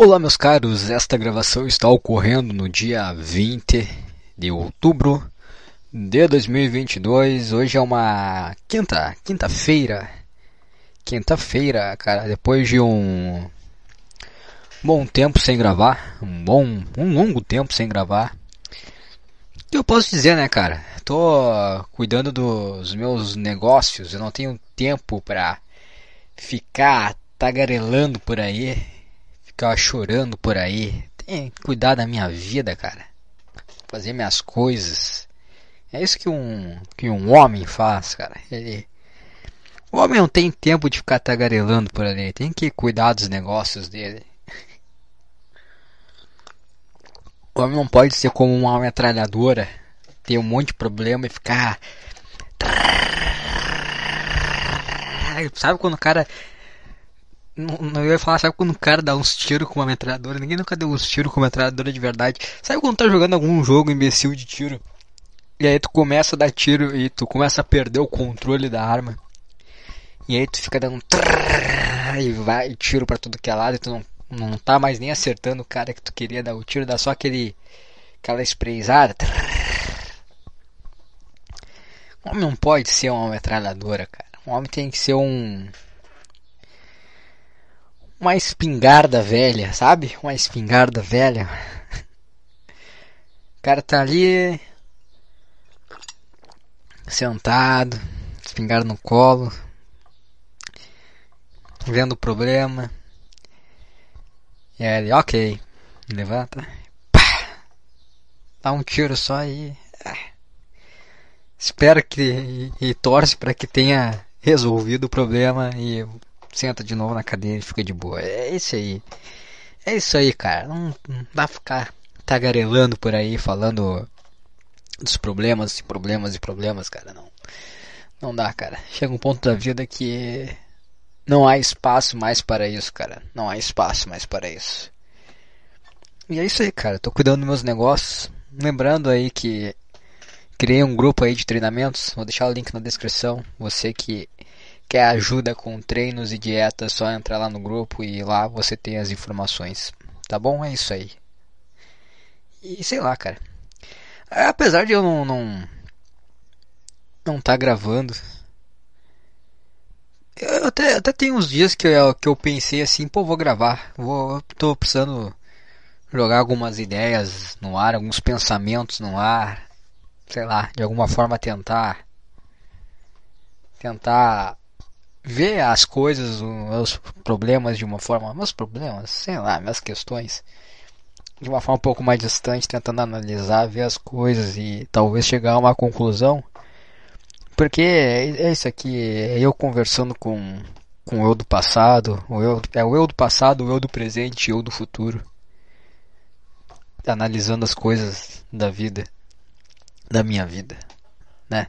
Olá, meus caros. Esta gravação está ocorrendo no dia 20 de outubro de 2022. Hoje é uma quinta, quinta-feira. Quinta-feira, cara, depois de um bom tempo sem gravar, um bom, um longo tempo sem gravar. O que eu posso dizer, né, cara? Tô cuidando dos meus negócios, eu não tenho tempo pra ficar tagarelando por aí ficar chorando por aí. Tem que cuidar da minha vida, cara. Fazer minhas coisas. É isso que um, que um homem faz, cara. Ele, o homem não tem tempo de ficar tagarelando por ali. Tem que cuidar dos negócios dele. O homem não pode ser como uma metralhadora. Ter um monte de problema e ficar. Sabe quando o cara não, não ia falar, sabe quando o cara dá uns tiros com uma metralhadora? Ninguém nunca deu uns tiros com uma metralhadora de verdade. Sabe quando tá jogando algum jogo imbecil de tiro? E aí tu começa a dar tiro e tu começa a perder o controle da arma. E aí tu fica dando e vai tiro para tudo que é lado e tu não, não tá mais nem acertando o cara que tu queria dar o tiro, dá só aquele aquela sprayzada. Um homem não pode ser uma metralhadora, cara. Um homem tem que ser um uma espingarda velha, sabe? Uma espingarda velha. O cara tá ali sentado, espingarda no colo, vendo o problema. E aí ele, ok, levanta, pá, dá um tiro só aí. Ah, espera que e, e torce para que tenha resolvido o problema e senta de novo na cadeira e fica de boa. É isso aí. É isso aí, cara. Não, não dá pra ficar tagarelando por aí, falando dos problemas e problemas e problemas, cara. Não. Não dá, cara. Chega um ponto da vida que não há espaço mais para isso, cara. Não há espaço mais para isso. E é isso aí, cara. Tô cuidando dos meus negócios. Lembrando aí que criei um grupo aí de treinamentos. Vou deixar o link na descrição. Você que quer ajuda com treinos e dietas, só entrar lá no grupo e lá você tem as informações. Tá bom? É isso aí. E sei lá, cara. Apesar de eu não não, não tá gravando. Eu até, até tem uns dias que eu, que eu pensei assim, pô, vou gravar. Vou, tô precisando jogar algumas ideias no ar, alguns pensamentos no ar. Sei lá, de alguma forma tentar tentar ver as coisas, os problemas de uma forma, meus problemas, sei lá, minhas questões, de uma forma um pouco mais distante, tentando analisar, ver as coisas e talvez chegar a uma conclusão. Porque é isso aqui, é eu conversando com, com o eu do passado, o eu, é o eu do passado, o eu do presente e o eu do futuro. Analisando as coisas da vida, da minha vida, né?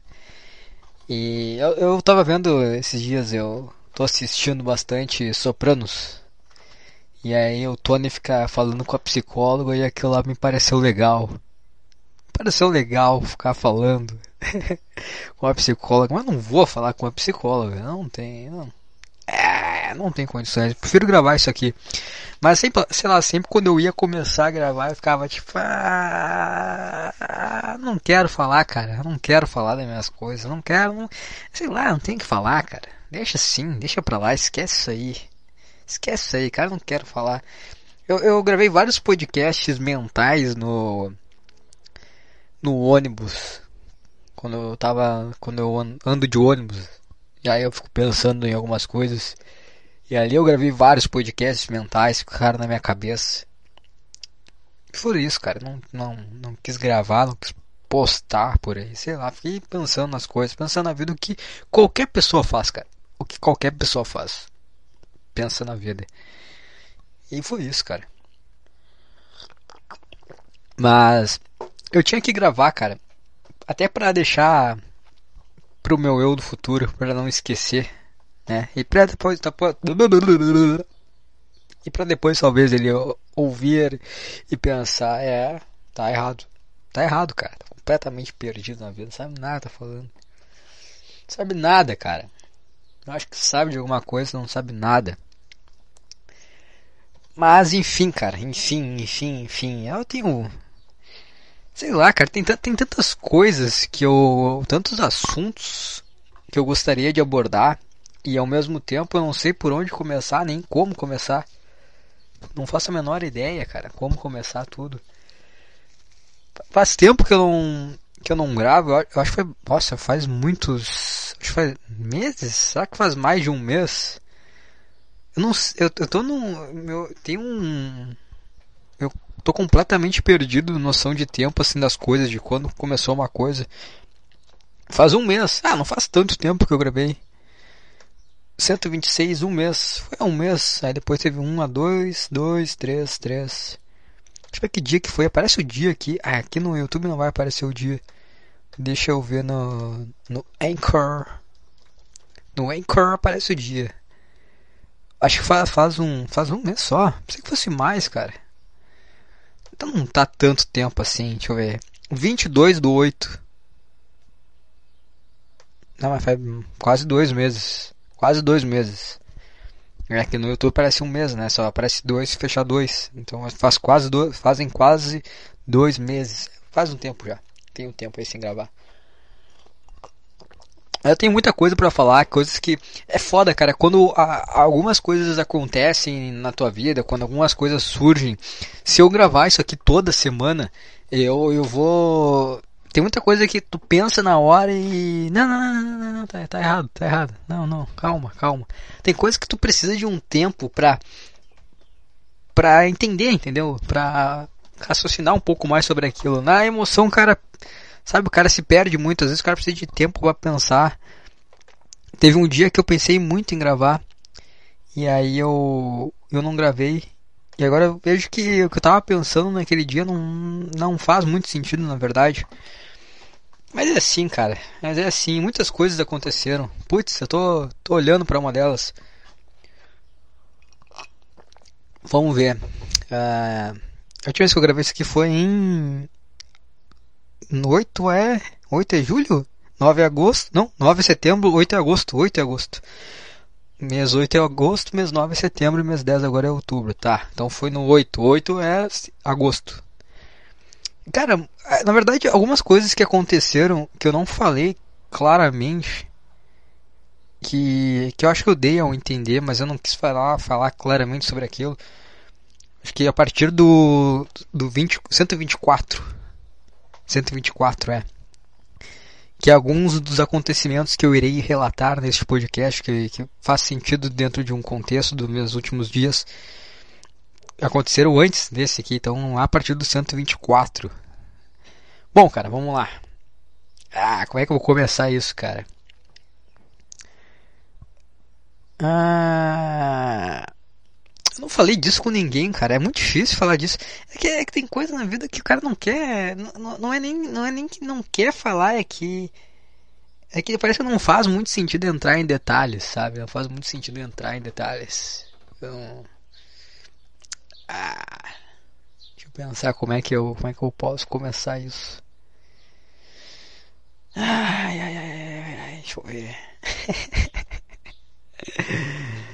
E eu, eu tava vendo esses dias, eu tô assistindo bastante Sopranos. E aí o Tony fica falando com a psicóloga e aquilo lá me pareceu legal. Pareceu legal ficar falando com a psicóloga, mas não vou falar com a psicóloga, não tem, não. É, não tem condições. Prefiro gravar isso aqui. Mas sempre, sei lá, sempre quando eu ia começar a gravar, eu ficava tipo, ah, não quero falar, cara. Não quero falar das minhas coisas. Não quero, não, sei lá, não tem que falar, cara. Deixa assim, deixa pra lá, esquece isso aí. Esquece isso aí, cara, não quero falar. Eu, eu gravei vários podcasts mentais no no ônibus. Quando eu tava, quando eu ando de ônibus, e aí eu fico pensando em algumas coisas. E ali eu gravei vários podcasts mentais que ficaram na minha cabeça. E isso, cara. Não, não, não quis gravar, não quis postar por aí. Sei lá, fiquei pensando nas coisas, pensando na vida o que qualquer pessoa faz, cara. O que qualquer pessoa faz. Pensa na vida. E foi isso, cara. Mas eu tinha que gravar, cara. Até para deixar pro meu eu do futuro, para não esquecer, né? E para depois tá e para depois talvez ele ouvir e pensar, é, tá errado. Tá errado, cara. Tá completamente perdido na vida, não sabe nada tá falando. Não sabe nada, cara. Eu acho que sabe de alguma coisa, não sabe nada. Mas enfim, cara, enfim, enfim, enfim. Eu tenho. Sei lá, cara, tem, tem tantas coisas que eu. tantos assuntos que eu gostaria de abordar. E ao mesmo tempo eu não sei por onde começar, nem como começar. Não faço a menor ideia, cara, como começar tudo. Faz tempo que eu não que eu não gravo, eu acho que foi, nossa, faz muitos, acho que faz meses, será que faz mais de um mês? Eu não, eu, eu tô num, meu, tem um, tô completamente perdido noção de tempo assim das coisas, de quando começou uma coisa. Faz um mês, ah, não faz tanto tempo que eu gravei. 126, um mês. Foi um mês. Aí depois teve um a dois, dois, três, três. Deixa eu ver que dia que foi. Aparece o dia aqui. Ah, aqui no YouTube não vai aparecer o dia. Deixa eu ver no, no Anchor. No Anchor aparece o dia. Acho que faz, faz um faz um mês só. Pensei que fosse mais, cara. Então não tá tanto tempo assim. Deixa eu ver. 22 do 8. Não, mas faz quase dois meses. Quase dois meses. É que no YouTube parece um mês, né? Só aparece dois e fecha dois. Então faz quase dois, fazem quase dois meses. Faz um tempo já. Tem um tempo aí sem gravar. Eu tenho muita coisa para falar, coisas que é foda, cara. Quando a, algumas coisas acontecem na tua vida, quando algumas coisas surgem, se eu gravar isso aqui toda semana, eu eu vou tem muita coisa que tu pensa na hora e. Não, não, não, não, não, tá, tá errado, tá errado. Não, não, calma, calma. Tem coisas que tu precisa de um tempo pra. pra entender, entendeu? Pra raciocinar um pouco mais sobre aquilo. Na emoção, cara. Sabe, o cara se perde muito, às vezes o cara precisa de tempo para pensar. Teve um dia que eu pensei muito em gravar. E aí eu. eu não gravei. E agora eu vejo que o que eu tava pensando naquele dia não, não faz muito sentido, na verdade. Mas é assim, cara. Mas é assim, muitas coisas aconteceram. Putz, eu tô, tô olhando para uma delas. Vamos ver. Uh, a última vez que eu gravei isso aqui foi em. 8 é. 8 é julho? 9 é agosto? Não, 9 é setembro, 8 é agosto. 8 é agosto. Mês 8 é agosto, mês 9 é setembro, mês 10 agora é outubro. Tá, então foi no 8. 8 é agosto. Cara, é, na verdade, algumas coisas que aconteceram que eu não falei claramente. Que, que eu acho que eu dei ao entender, mas eu não quis falar, falar claramente sobre aquilo. Acho que a partir do, do 20, 124. 124 é que alguns dos acontecimentos que eu irei relatar neste podcast, que, que faz sentido dentro de um contexto dos meus últimos dias, aconteceram antes desse aqui, então a partir do 124. Bom, cara, vamos lá. Ah, como é que eu vou começar isso, cara? Ah, eu não falei disso com ninguém, cara. É muito difícil falar disso. É que, é que tem coisa na vida que o cara não quer. Não, não, é nem, não é nem que não quer falar, é que. É que parece que não faz muito sentido entrar em detalhes, sabe? Não faz muito sentido entrar em detalhes. Então. Ah, deixa eu pensar como é que eu, como é que eu posso começar isso. Ai, ai, ai, ai, ai deixa eu ver.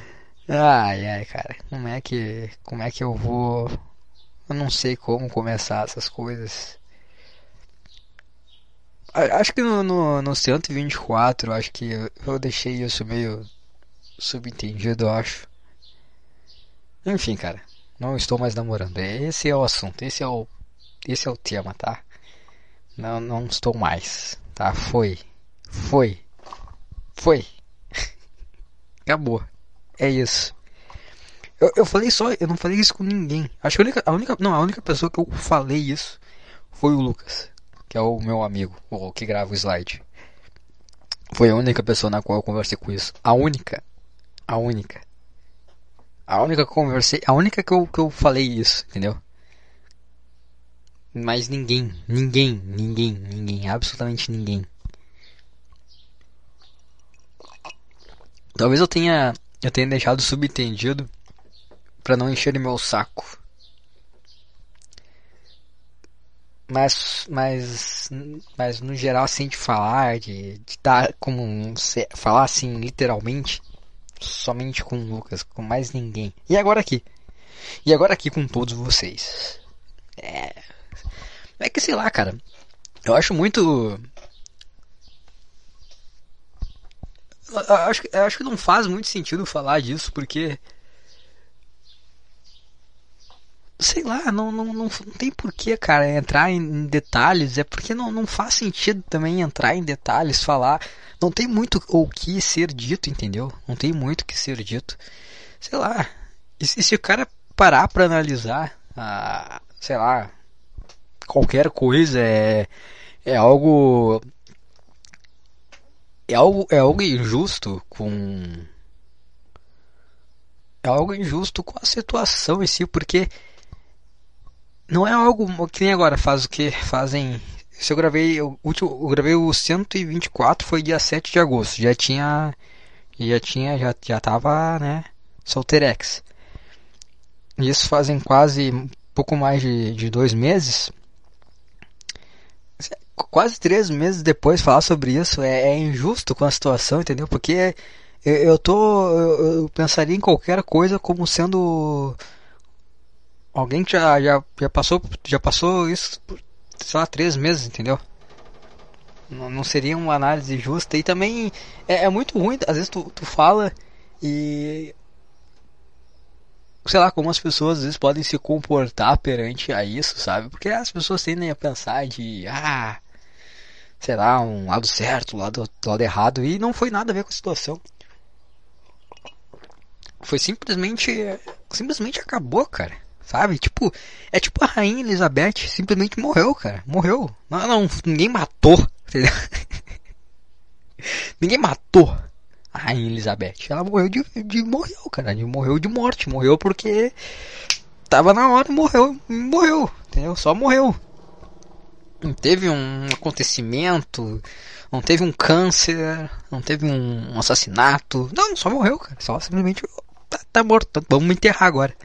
Ai, ai, cara, como é que, como é que eu vou? Eu não sei como começar essas coisas. Acho que no, no, no 124, acho que eu, eu deixei isso meio subentendido, acho. Enfim, cara, não estou mais namorando. Esse é o assunto, esse é o, esse é o tema, tá? Não, não estou mais, tá? Foi, foi, foi. Acabou. É isso. Eu, eu falei só, eu não falei isso com ninguém. Acho que a única, a única, não, a única pessoa que eu falei isso foi o Lucas, que é o meu amigo, o que grava o slide. Foi a única pessoa na qual eu conversei com isso. A única. A única. A única que eu conversei, a única que eu, que eu falei isso, entendeu? Mas ninguém, ninguém, ninguém, ninguém, absolutamente ninguém. Talvez eu tenha eu tenho deixado subentendido para não encher meu saco. Mas, mas, mas no geral, assim, de falar, de, de dar como falar assim, literalmente, somente com o Lucas, com mais ninguém. E agora aqui. E agora aqui com todos vocês. É. É que sei lá, cara. Eu acho muito. Eu acho, acho que não faz muito sentido falar disso, porque. Sei lá, não, não, não, não tem porquê, cara, entrar em detalhes. É porque não, não faz sentido também entrar em detalhes, falar. Não tem muito o que ser dito, entendeu? Não tem muito o que ser dito. Sei lá. E se, se o cara parar pra analisar, ah, sei lá, qualquer coisa é, é algo é algo é algo injusto com é algo injusto com a situação em si porque não é algo que nem agora faz o que fazem se eu gravei último eu gravei o 124 foi dia 7 de agosto já tinha já tinha já já tava né solteirex isso fazem quase pouco mais de, de dois meses quase três meses depois falar sobre isso é, é injusto com a situação, entendeu? Porque eu, eu tô. Eu, eu, pensaria em qualquer coisa como sendo. Alguém que já, já, já passou já passou isso por, sei lá, três meses, entendeu? Não, não seria uma análise justa. E também é, é muito ruim, às vezes tu, tu fala e sei lá, como as pessoas às vezes podem se comportar perante a isso, sabe? Porque as pessoas tendem a pensar de, ah, sei lá, um lado certo, um lado, lado errado, e não foi nada a ver com a situação. Foi simplesmente, simplesmente acabou, cara. Sabe? Tipo, é tipo a rainha Elizabeth simplesmente morreu, cara. Morreu. Não, não ninguém matou, entendeu? ninguém matou a Rainha Elizabeth. Ela morreu de, de morreu, cara. De, morreu de morte. Morreu porque tava na hora, morreu. Morreu, entendeu? Só morreu. Não teve um acontecimento, não teve um câncer, não teve um assassinato. Não, só morreu, cara. Só simplesmente tá, tá morto. Vamos enterrar agora.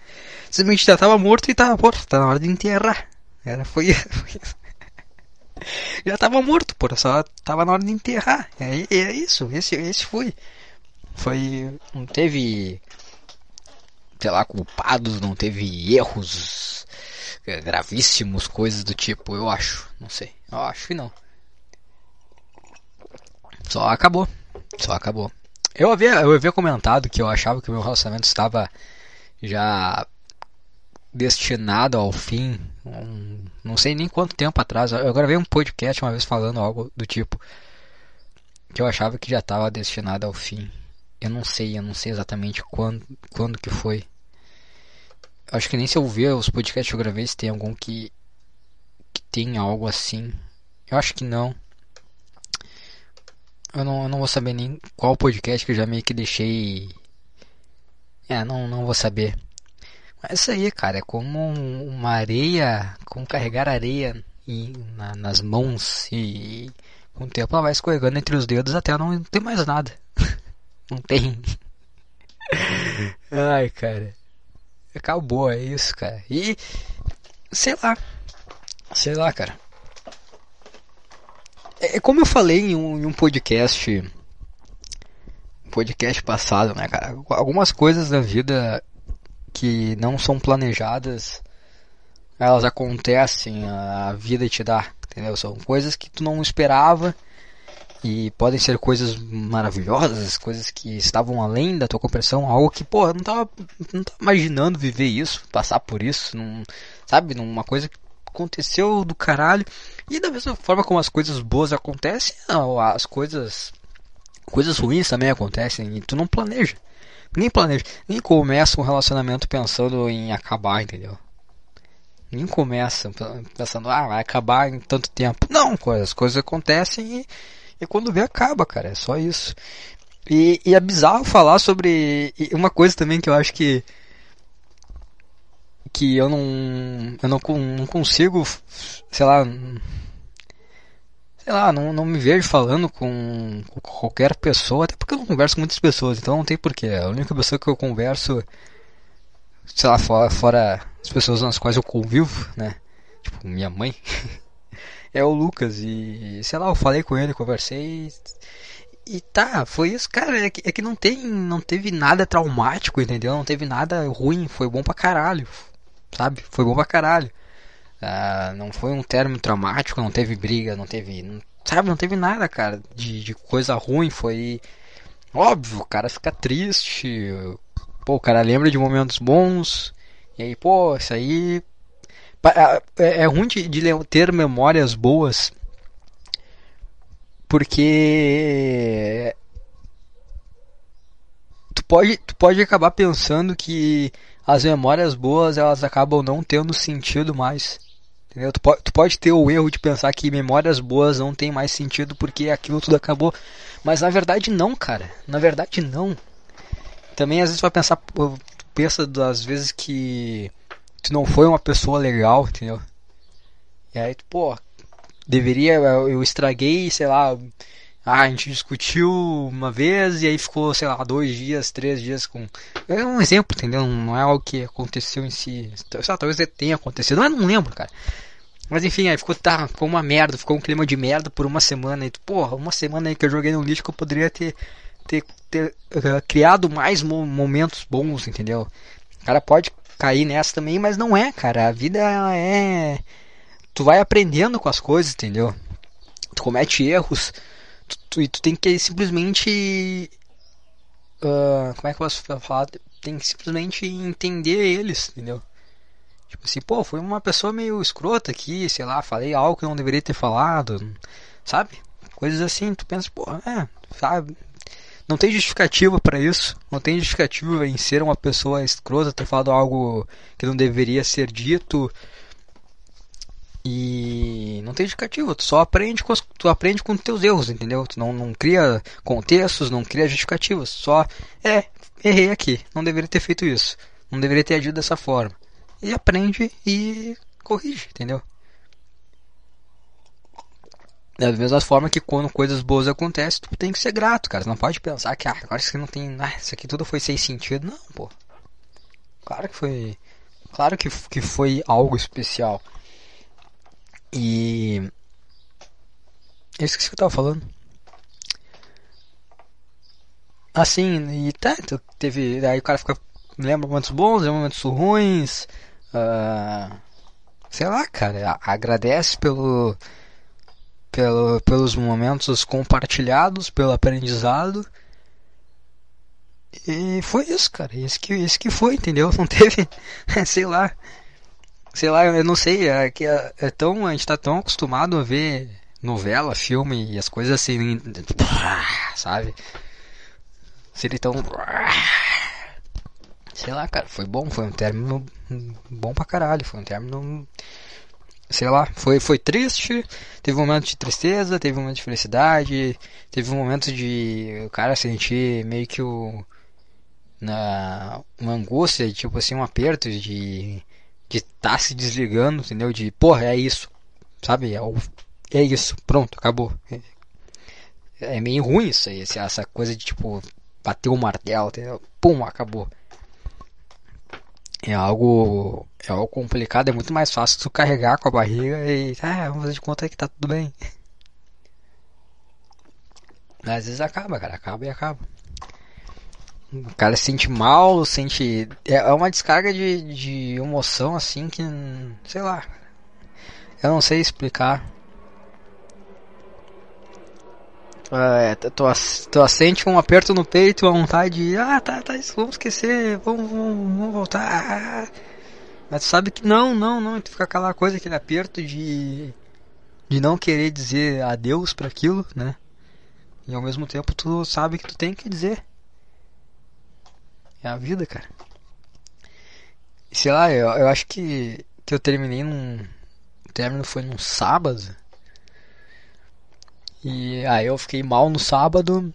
Simplesmente já tava morto e tava morto. Tá na hora de enterrar. Era, foi, foi já tava morto, pô, só tava na hora de enterrar. É, é isso, esse, esse foi. Foi. Não teve. Sei lá, culpados, não teve erros gravíssimos, coisas do tipo, eu acho. Não sei. Eu acho que não. Só acabou. Só acabou. Eu havia, eu havia comentado que eu achava que o meu relacionamento estava já destinado ao fim. Um, não sei nem quanto tempo atrás. Eu gravei um podcast uma vez falando algo do tipo que eu achava que já estava destinado ao fim. Eu não sei, eu não sei exatamente quando, quando que foi. Acho que nem se eu ver os podcasts que eu gravei se tem algum que, que tem algo assim. Eu acho que não. Eu não, eu não vou saber nem qual podcast que eu já meio que deixei. É, não, não vou saber. Mas isso aí, cara, é como uma areia, como carregar areia em, na, nas mãos e com o tempo ela vai escorregando entre os dedos até não ter mais nada. Não tem. Ai, cara. Acabou, é isso, cara. E. Sei lá. Sei lá, cara. É, é como eu falei em um, em um podcast. Podcast passado, né, cara? Algumas coisas da vida que não são planejadas, elas acontecem, a vida te dá, entendeu? São coisas que tu não esperava e podem ser coisas maravilhosas, coisas que estavam além da tua compreensão, algo que, pô, não tava, não tava imaginando viver isso, passar por isso, sabe? Numa coisa que aconteceu do caralho. E da mesma forma como as coisas boas acontecem, as coisas coisas ruins também acontecem e tu não planeja. Nem planeja, nem começa um relacionamento pensando em acabar, entendeu? Nem começa pensando, ah, vai acabar em tanto tempo. Não, as coisas acontecem e e quando vê, acaba, cara. É só isso. E, e é bizarro falar sobre. Uma coisa também que eu acho que. Que eu não. Eu não, não consigo. Sei lá. Sei lá, não, não me vejo falando com, qualquer pessoa, até porque eu não converso com muitas pessoas, então não tem porquê. A única pessoa que eu converso, sei lá, fora, fora as pessoas nas quais eu convivo, né? Tipo, minha mãe. é o Lucas e sei lá, eu falei com ele, conversei e tá, foi isso, cara. É que, é que não tem. Não teve nada traumático, entendeu? Não teve nada ruim. Foi bom pra caralho. Sabe? Foi bom pra caralho. Uh, não foi um término traumático, não teve briga, não teve. Não, sabe, não teve nada, cara, de, de coisa ruim. Foi. Óbvio, o cara fica triste. Pô, o cara lembra de momentos bons. E aí, pô, isso aí. É, é ruim de, de ter memórias boas porque tu pode, tu pode acabar pensando que as memórias boas elas acabam não tendo sentido mais. Entendeu? Tu, pode, tu pode ter o erro de pensar que memórias boas não tem mais sentido porque aquilo tudo acabou. Mas na verdade não, cara. Na verdade não. Também às vezes vai pensar, pensa das vezes que tu não foi uma pessoa legal, entendeu? E aí tu, pô, deveria, eu estraguei, sei lá, ah, a gente discutiu uma vez e aí ficou, sei lá, dois dias, três dias com. É um exemplo, entendeu? Não é algo que aconteceu em si. Lá, talvez tenha acontecido, mas não lembro, cara. Mas enfim, aí ficou, tá, ficou uma merda, ficou um clima de merda por uma semana. E, porra, uma semana aí que eu joguei no lixo que eu poderia ter, ter, ter uh, criado mais mo momentos bons, entendeu? O cara pode cair nessa também, mas não é, cara. A vida ela é tu vai aprendendo com as coisas, entendeu? Tu comete erros tu, tu, e tu tem que simplesmente. Uh, como é que eu posso falar? Tem que simplesmente entender eles, entendeu? Tipo assim, pô, foi uma pessoa meio escrota aqui, sei lá, falei algo que não deveria ter falado, sabe? Coisas assim, tu pensa, pô, é, sabe? Não tem justificativa para isso, não tem justificativa em ser uma pessoa escrota, ter falado algo que não deveria ser dito, e não tem justificativa, tu só aprende com, tu aprende com teus erros, entendeu? Tu não, não cria contextos, não cria justificativas, só é, errei aqui, não deveria ter feito isso, não deveria ter agido dessa forma. E aprende e corrige, entendeu? Da mesma forma que quando coisas boas acontecem, tu tem que ser grato, cara. Tu não pode pensar que ah, agora isso aqui não tem. Ah, isso aqui tudo foi sem sentido. Não, pô. Claro que foi. Claro que, que foi algo especial. E. Eu esqueci o que eu tava falando. Assim, e tá, teve. Aí o cara fica. Lembra momentos bons, lembra momentos ruins. Uh, sei lá, cara. Agradece pelo, pelo. pelos momentos compartilhados, pelo aprendizado. E foi isso, cara. Isso que, isso que foi, entendeu? Não teve. sei lá sei lá, eu não sei, é que é, é, tão, a gente tá tão acostumado a ver novela, filme e as coisas assim, sabe? Seria tão sei lá, cara, foi bom, foi um término bom pra caralho, foi um término sei lá, foi, foi triste, teve um momento de tristeza, teve um momento de felicidade, teve um momento de o cara sentir meio que o na uma angústia, tipo assim, um aperto de de tá se desligando, entendeu? De, porra, é isso, sabe? É, é isso, pronto, acabou. É, é meio ruim isso aí, essa coisa de tipo, bater o martelo, entendeu? Pum, acabou. É algo, é algo complicado, é muito mais fácil tu carregar com a barriga e, ah, vamos fazer de conta que tá tudo bem. Às vezes acaba, cara, acaba e acaba. O cara se sente mal, sente. É, é uma descarga de, de emoção assim que. Sei lá. Eu não sei explicar. É, tu, tu sente um aperto no peito, a vontade de. Ah, tá, tá, vamos esquecer, vamos, vamos, vamos voltar. Mas tu sabe que não, não, não. Tu fica aquela coisa, aquele aperto de. de não querer dizer adeus para aquilo, né? E ao mesmo tempo tu sabe que tu tem que dizer. É a vida, cara. Sei lá, eu, eu acho que, que eu terminei num. O término foi num sábado. E aí eu fiquei mal no sábado.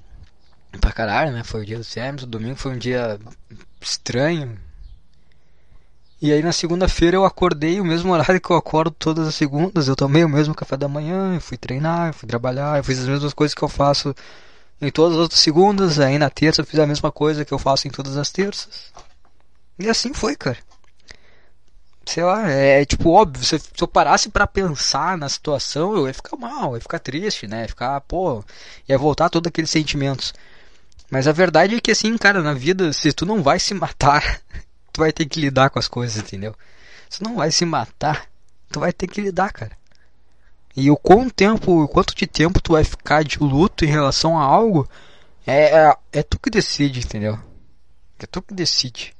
Pra caralho, né? Foi o dia do término. O domingo foi um dia estranho. E aí na segunda-feira eu acordei o mesmo horário que eu acordo todas as segundas. Eu tomei o mesmo café da manhã, eu fui treinar, eu fui trabalhar, eu fiz as mesmas coisas que eu faço em todas as outras segundas, aí na terça eu fiz a mesma coisa que eu faço em todas as terças. E assim foi, cara. Sei lá, é, é tipo óbvio, se, se eu parasse para pensar na situação, eu ia ficar mal, ia ficar triste, né? Ia ficar, pô, ia voltar todos aqueles sentimentos. Mas a verdade é que assim, cara, na vida, se tu não vai se matar, tu vai ter que lidar com as coisas, entendeu? Se não vai se matar, tu vai ter que lidar, cara. E o quanto tempo, quanto de tempo tu vai ficar de luto em relação a algo, é, é, é tu que decide, entendeu? É tu que decide.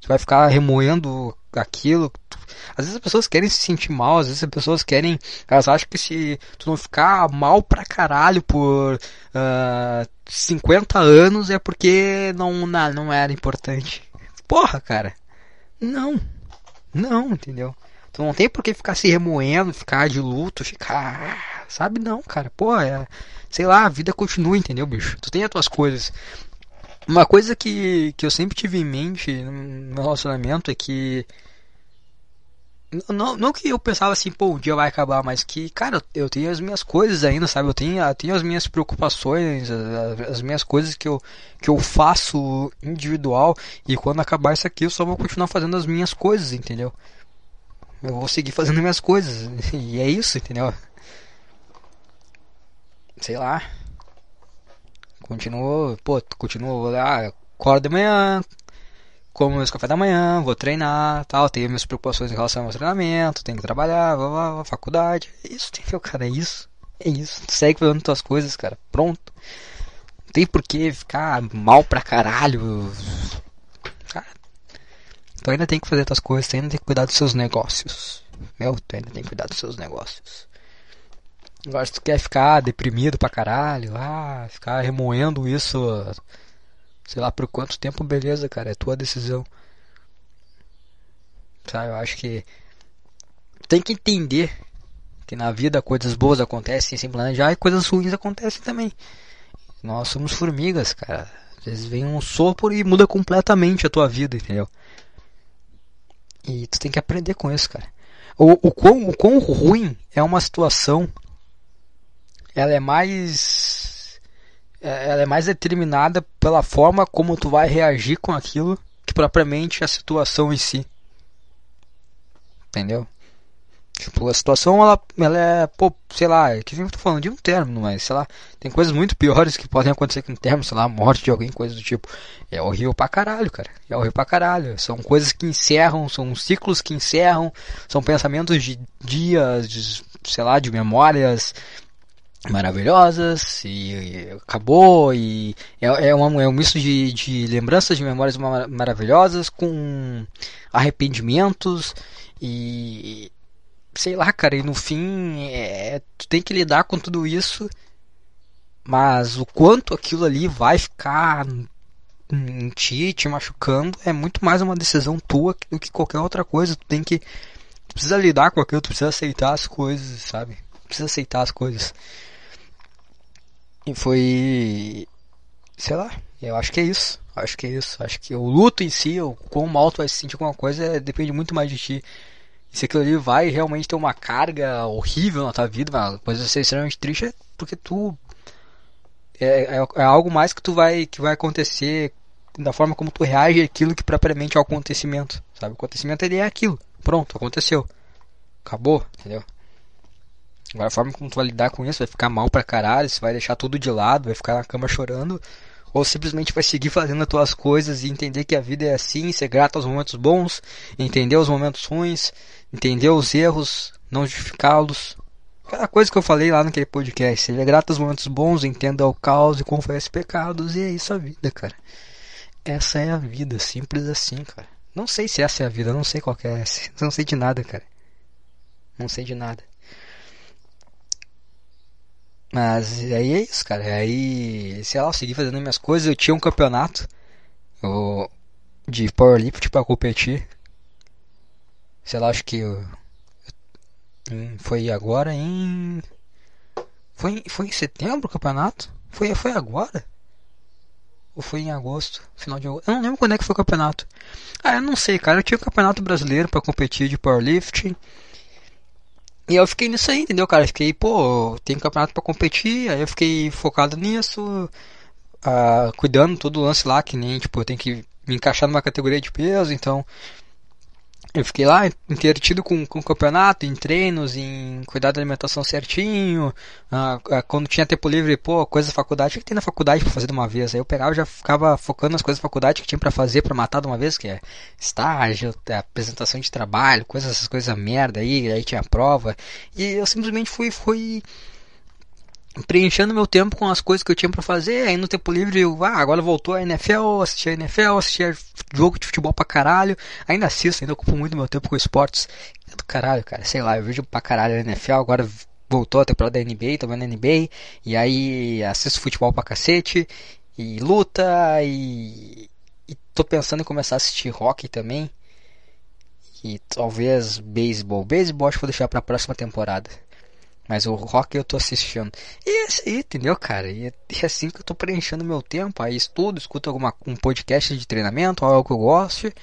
Tu vai ficar remoendo aquilo. Às vezes as pessoas querem se sentir mal, às vezes as pessoas querem. Elas acham que se tu não ficar mal pra caralho por uh, ah, 50 anos é porque não, não, não era importante. Porra, cara. Não. Não, entendeu? Tu não tem por que ficar se remoendo, ficar de luto, ficar. Sabe, não, cara. Pô, é. Sei lá, a vida continua, entendeu, bicho? Tu tem as tuas coisas. Uma coisa que, que eu sempre tive em mente no relacionamento é que. Não, não que eu pensava assim, pô, um dia vai acabar, mas que, cara, eu tenho as minhas coisas ainda, sabe? Eu tenho, eu tenho as minhas preocupações, as, as, minhas coisas que eu, que eu faço individual, e quando acabar isso aqui eu só vou continuar fazendo as minhas coisas, entendeu? Eu vou seguir fazendo minhas coisas, e é isso, entendeu? Sei lá. Continuo, pô, continuo lá, acordo de manhã, como meus café da manhã, vou treinar, tal, tenho minhas preocupações em relação ao treinamento, tenho que trabalhar, vá, vá, vá, faculdade. É isso, entendeu, cara? É isso. É isso. Segue fazendo tuas coisas, cara. Pronto. Não tem por que ficar mal pra caralho. Cara, tu ainda tem que fazer tuas coisas, tu ainda tem que cuidar dos seus negócios. Meu, tu ainda tem que cuidar dos seus negócios. Agora, se tu quer ficar deprimido pra caralho, ah, ficar remoendo isso, sei lá por quanto tempo, beleza, cara, é tua decisão. Sabe, eu acho que tem que entender que na vida coisas boas acontecem sem planejar e coisas ruins acontecem também. Nós somos formigas, cara. Às vezes vem um sopro e muda completamente a tua vida, entendeu? E tu tem que aprender com isso, cara. O, o, quão, o quão ruim é uma situação ela é mais é, ela é mais determinada pela forma como tu vai reagir com aquilo que propriamente a situação em si. Entendeu? Tipo, a situação ela, ela é, pô, sei lá, é que eu tô falando de um término, mas sei lá, tem coisas muito piores que podem acontecer com um término, sei lá, morte de alguém, coisa do tipo. É horrível pra caralho, cara. É horrível pra caralho. São coisas que encerram, são ciclos que encerram, são pensamentos de dias, de, sei lá, de memórias, maravilhosas e acabou e é, é, uma, é um misto de, de lembranças de memórias maravilhosas com arrependimentos e sei lá cara e no fim é, tu tem que lidar com tudo isso mas o quanto aquilo ali vai ficar em ti te machucando é muito mais uma decisão tua do que qualquer outra coisa. Tu tem que tu precisa lidar com aquilo tu precisa aceitar as coisas sabe? Precisa aceitar as coisas e foi. Sei lá, eu acho que é isso. Acho que é isso. Acho que o luto em si, o quão mal tu vai se sentir com uma coisa, é, depende muito mais de ti. Se aquilo ali vai realmente ter uma carga horrível na tua vida, uma coisa ser extremamente triste, é porque tu. É, é, é, algo mais que tu vai que vai acontecer da forma como tu reage àquilo que propriamente é o acontecimento, sabe? O acontecimento ele é aquilo. Pronto, aconteceu. Acabou, entendeu? Agora a forma como tu vai lidar com isso vai ficar mal pra caralho, você vai deixar tudo de lado, vai ficar na cama chorando, ou simplesmente vai seguir fazendo as tuas coisas e entender que a vida é assim, ser grato aos momentos bons, entender os momentos ruins, entender os erros, não justificá-los. Aquela coisa que eu falei lá naquele podcast, seja grato aos momentos bons, entenda o caos e confesse pecados, e é isso a vida, cara. Essa é a vida, simples assim, cara. Não sei se essa é a vida, não sei qual é essa. Não sei de nada, cara. Não sei de nada. Mas aí é isso, cara. Aí, sei lá, eu segui fazendo minhas coisas. Eu tinha um campeonato eu, de powerlift para competir. Sei lá, acho que eu, foi agora em. Foi, foi em setembro o campeonato? Foi, foi agora? Ou foi em agosto? Final de agosto? Eu não lembro quando é que foi o campeonato. Ah, eu não sei, cara. Eu tinha um campeonato brasileiro para competir de powerlifting. E eu fiquei nisso aí, entendeu, cara? fiquei, pô, tem campeonato pra competir, aí eu fiquei focado nisso, uh, cuidando todo o lance lá, que nem, tipo, eu tenho que me encaixar numa categoria de peso, então eu fiquei lá entretido com, com o campeonato, em treinos, em cuidar da alimentação certinho. Ah, ah, quando tinha tempo livre, pô, coisa da faculdade, o que tem na faculdade pra fazer de uma vez? Aí eu pegava já ficava focando nas coisas da faculdade que tinha para fazer para matar de uma vez, que é estágio, é, apresentação de trabalho, coisas, essas coisas merda aí, aí tinha prova. E eu simplesmente fui, fui preenchendo meu tempo com as coisas que eu tinha para fazer. Aí no tempo livre, eu, ah, agora voltou a NFL, assisti a NFL, assisti a jogo de futebol pra caralho. Ainda assisto, ainda ocupo muito meu tempo com esportes. É do caralho, cara. Sei lá, eu vejo pra caralho a NFL, agora voltou a temporada da NBA, tô vendo a NBA. E aí assisto futebol pra cacete. E luta, e, e tô pensando em começar a assistir rock também. E talvez beisebol. Beisebol acho que vou deixar pra próxima temporada. Mas o rock eu tô assistindo. E é assim, entendeu, cara? E é, é assim que eu tô preenchendo meu tempo. Aí estudo, escuto alguma, um podcast de treinamento, algo que eu goste.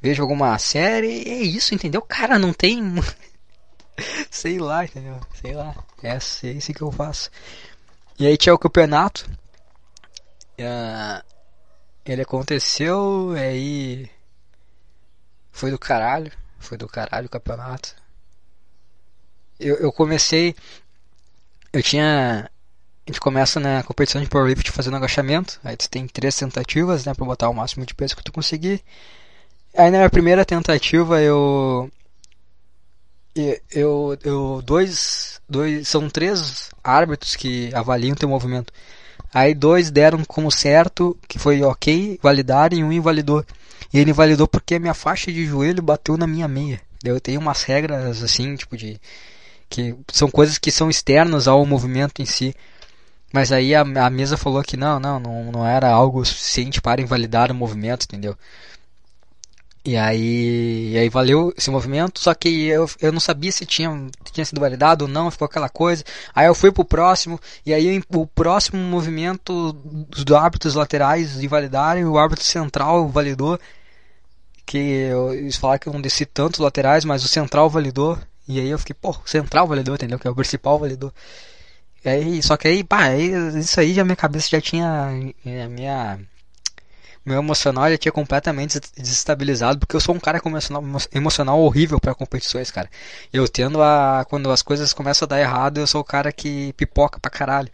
Vejo alguma série. É isso, entendeu? Cara, não tem. Sei lá, entendeu? Sei lá. É assim, é isso que eu faço. E aí tinha o campeonato. Uh, ele aconteceu, aí. Foi do caralho. Foi do caralho o campeonato eu, eu comecei. Eu tinha. A gente começa na competição de powerlift fazendo agachamento. Aí tu tem três tentativas, né, pra botar o máximo de peso que tu conseguir. Aí na minha primeira tentativa eu. Eu, eu, dois, dois, são três árbitros que avaliam teu movimento. Aí dois deram como certo, que foi ok, validaram e um invalidou. E ele invalidou porque a minha faixa de joelho bateu na minha meia. Eu tenho umas regras assim, tipo de que são coisas que são externas ao movimento em si. Mas aí a, a mesa falou que não, não, não, não era algo suficiente para invalidar o movimento, entendeu? E aí, e aí valeu esse movimento, só que eu, eu não sabia se tinha, tinha sido validado ou não, ficou aquela coisa. Aí eu fui pro próximo, e aí o próximo movimento dos árbitros laterais invalidaram, e o árbitro central validou. Que eles falaram que não desci tantos laterais, mas o central validou. E aí eu fiquei, pô, central validor, entendeu? Que é o principal validor. E aí, só que aí, pá, aí, isso aí já minha cabeça já tinha. A minha. Meu emocional já tinha completamente desestabilizado, porque eu sou um cara com emocional, emocional horrível para competições, cara. Eu tendo a. Quando as coisas começam a dar errado, eu sou o cara que pipoca pra caralho.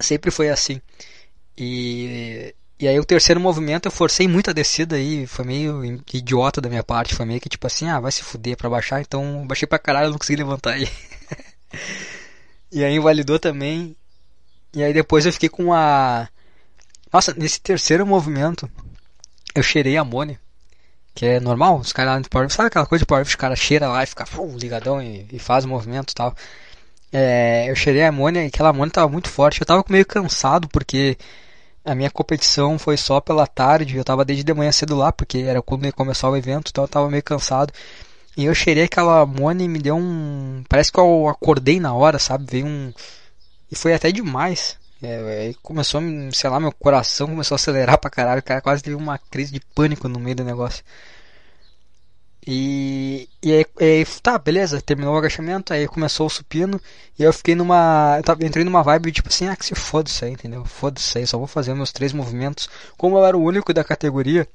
Sempre foi assim. E e aí o terceiro movimento eu forcei muito a descida aí, foi meio idiota da minha parte, foi meio que tipo assim, ah, vai se fuder pra baixar, então baixei pra caralho, não consegui levantar aí. e aí invalidou também. E aí depois eu fiquei com a Nossa, nesse terceiro movimento eu cheirei amônia. Que é normal, os caras lá no Power sabe aquela coisa de Power os caras cheiram lá e fica uh, ligadão e, e faz o movimento e tal. É, eu cheirei amônia e aquela amônia tava muito forte. Eu tava meio cansado porque a minha competição foi só pela tarde, eu tava desde de manhã cedo lá, porque era quando ia começar o evento, então eu tava meio cansado. E eu cheirei aquela amônia e me deu um. Parece que eu acordei na hora, sabe? Veio um. E foi até demais. É, começou, sei lá, meu coração começou a acelerar pra caralho. O cara quase teve uma crise de pânico no meio do negócio. E, e aí, aí, tá, beleza, terminou o agachamento, aí começou o supino, e eu fiquei numa. Eu tava, entrei numa vibe tipo assim, ah, que se foda isso aí, entendeu? Foda isso aí, só vou fazer meus três movimentos. Como eu era o único da categoria,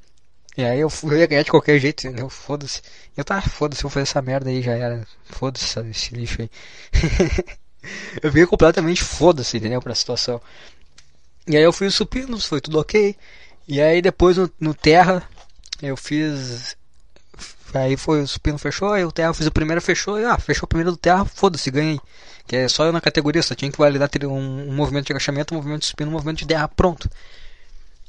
e aí eu, eu ia ganhar de qualquer jeito, entendeu? Foda-se. Eu tava, foda-se, vou fazer essa merda aí, já era. Foda-se esse lixo aí. eu fiquei completamente foda-se, entendeu? Pra situação. E aí eu fiz o supino, foi tudo ok. E aí depois no, no terra, eu fiz Aí foi, o supino fechou, aí o Terra fiz o primeiro, fechou, e ah, fechou o primeiro do Terra, foda-se, ganhei. Que é só eu na categoria, só tinha que validar um, um movimento de agachamento, um movimento de supino, um movimento de terra, pronto.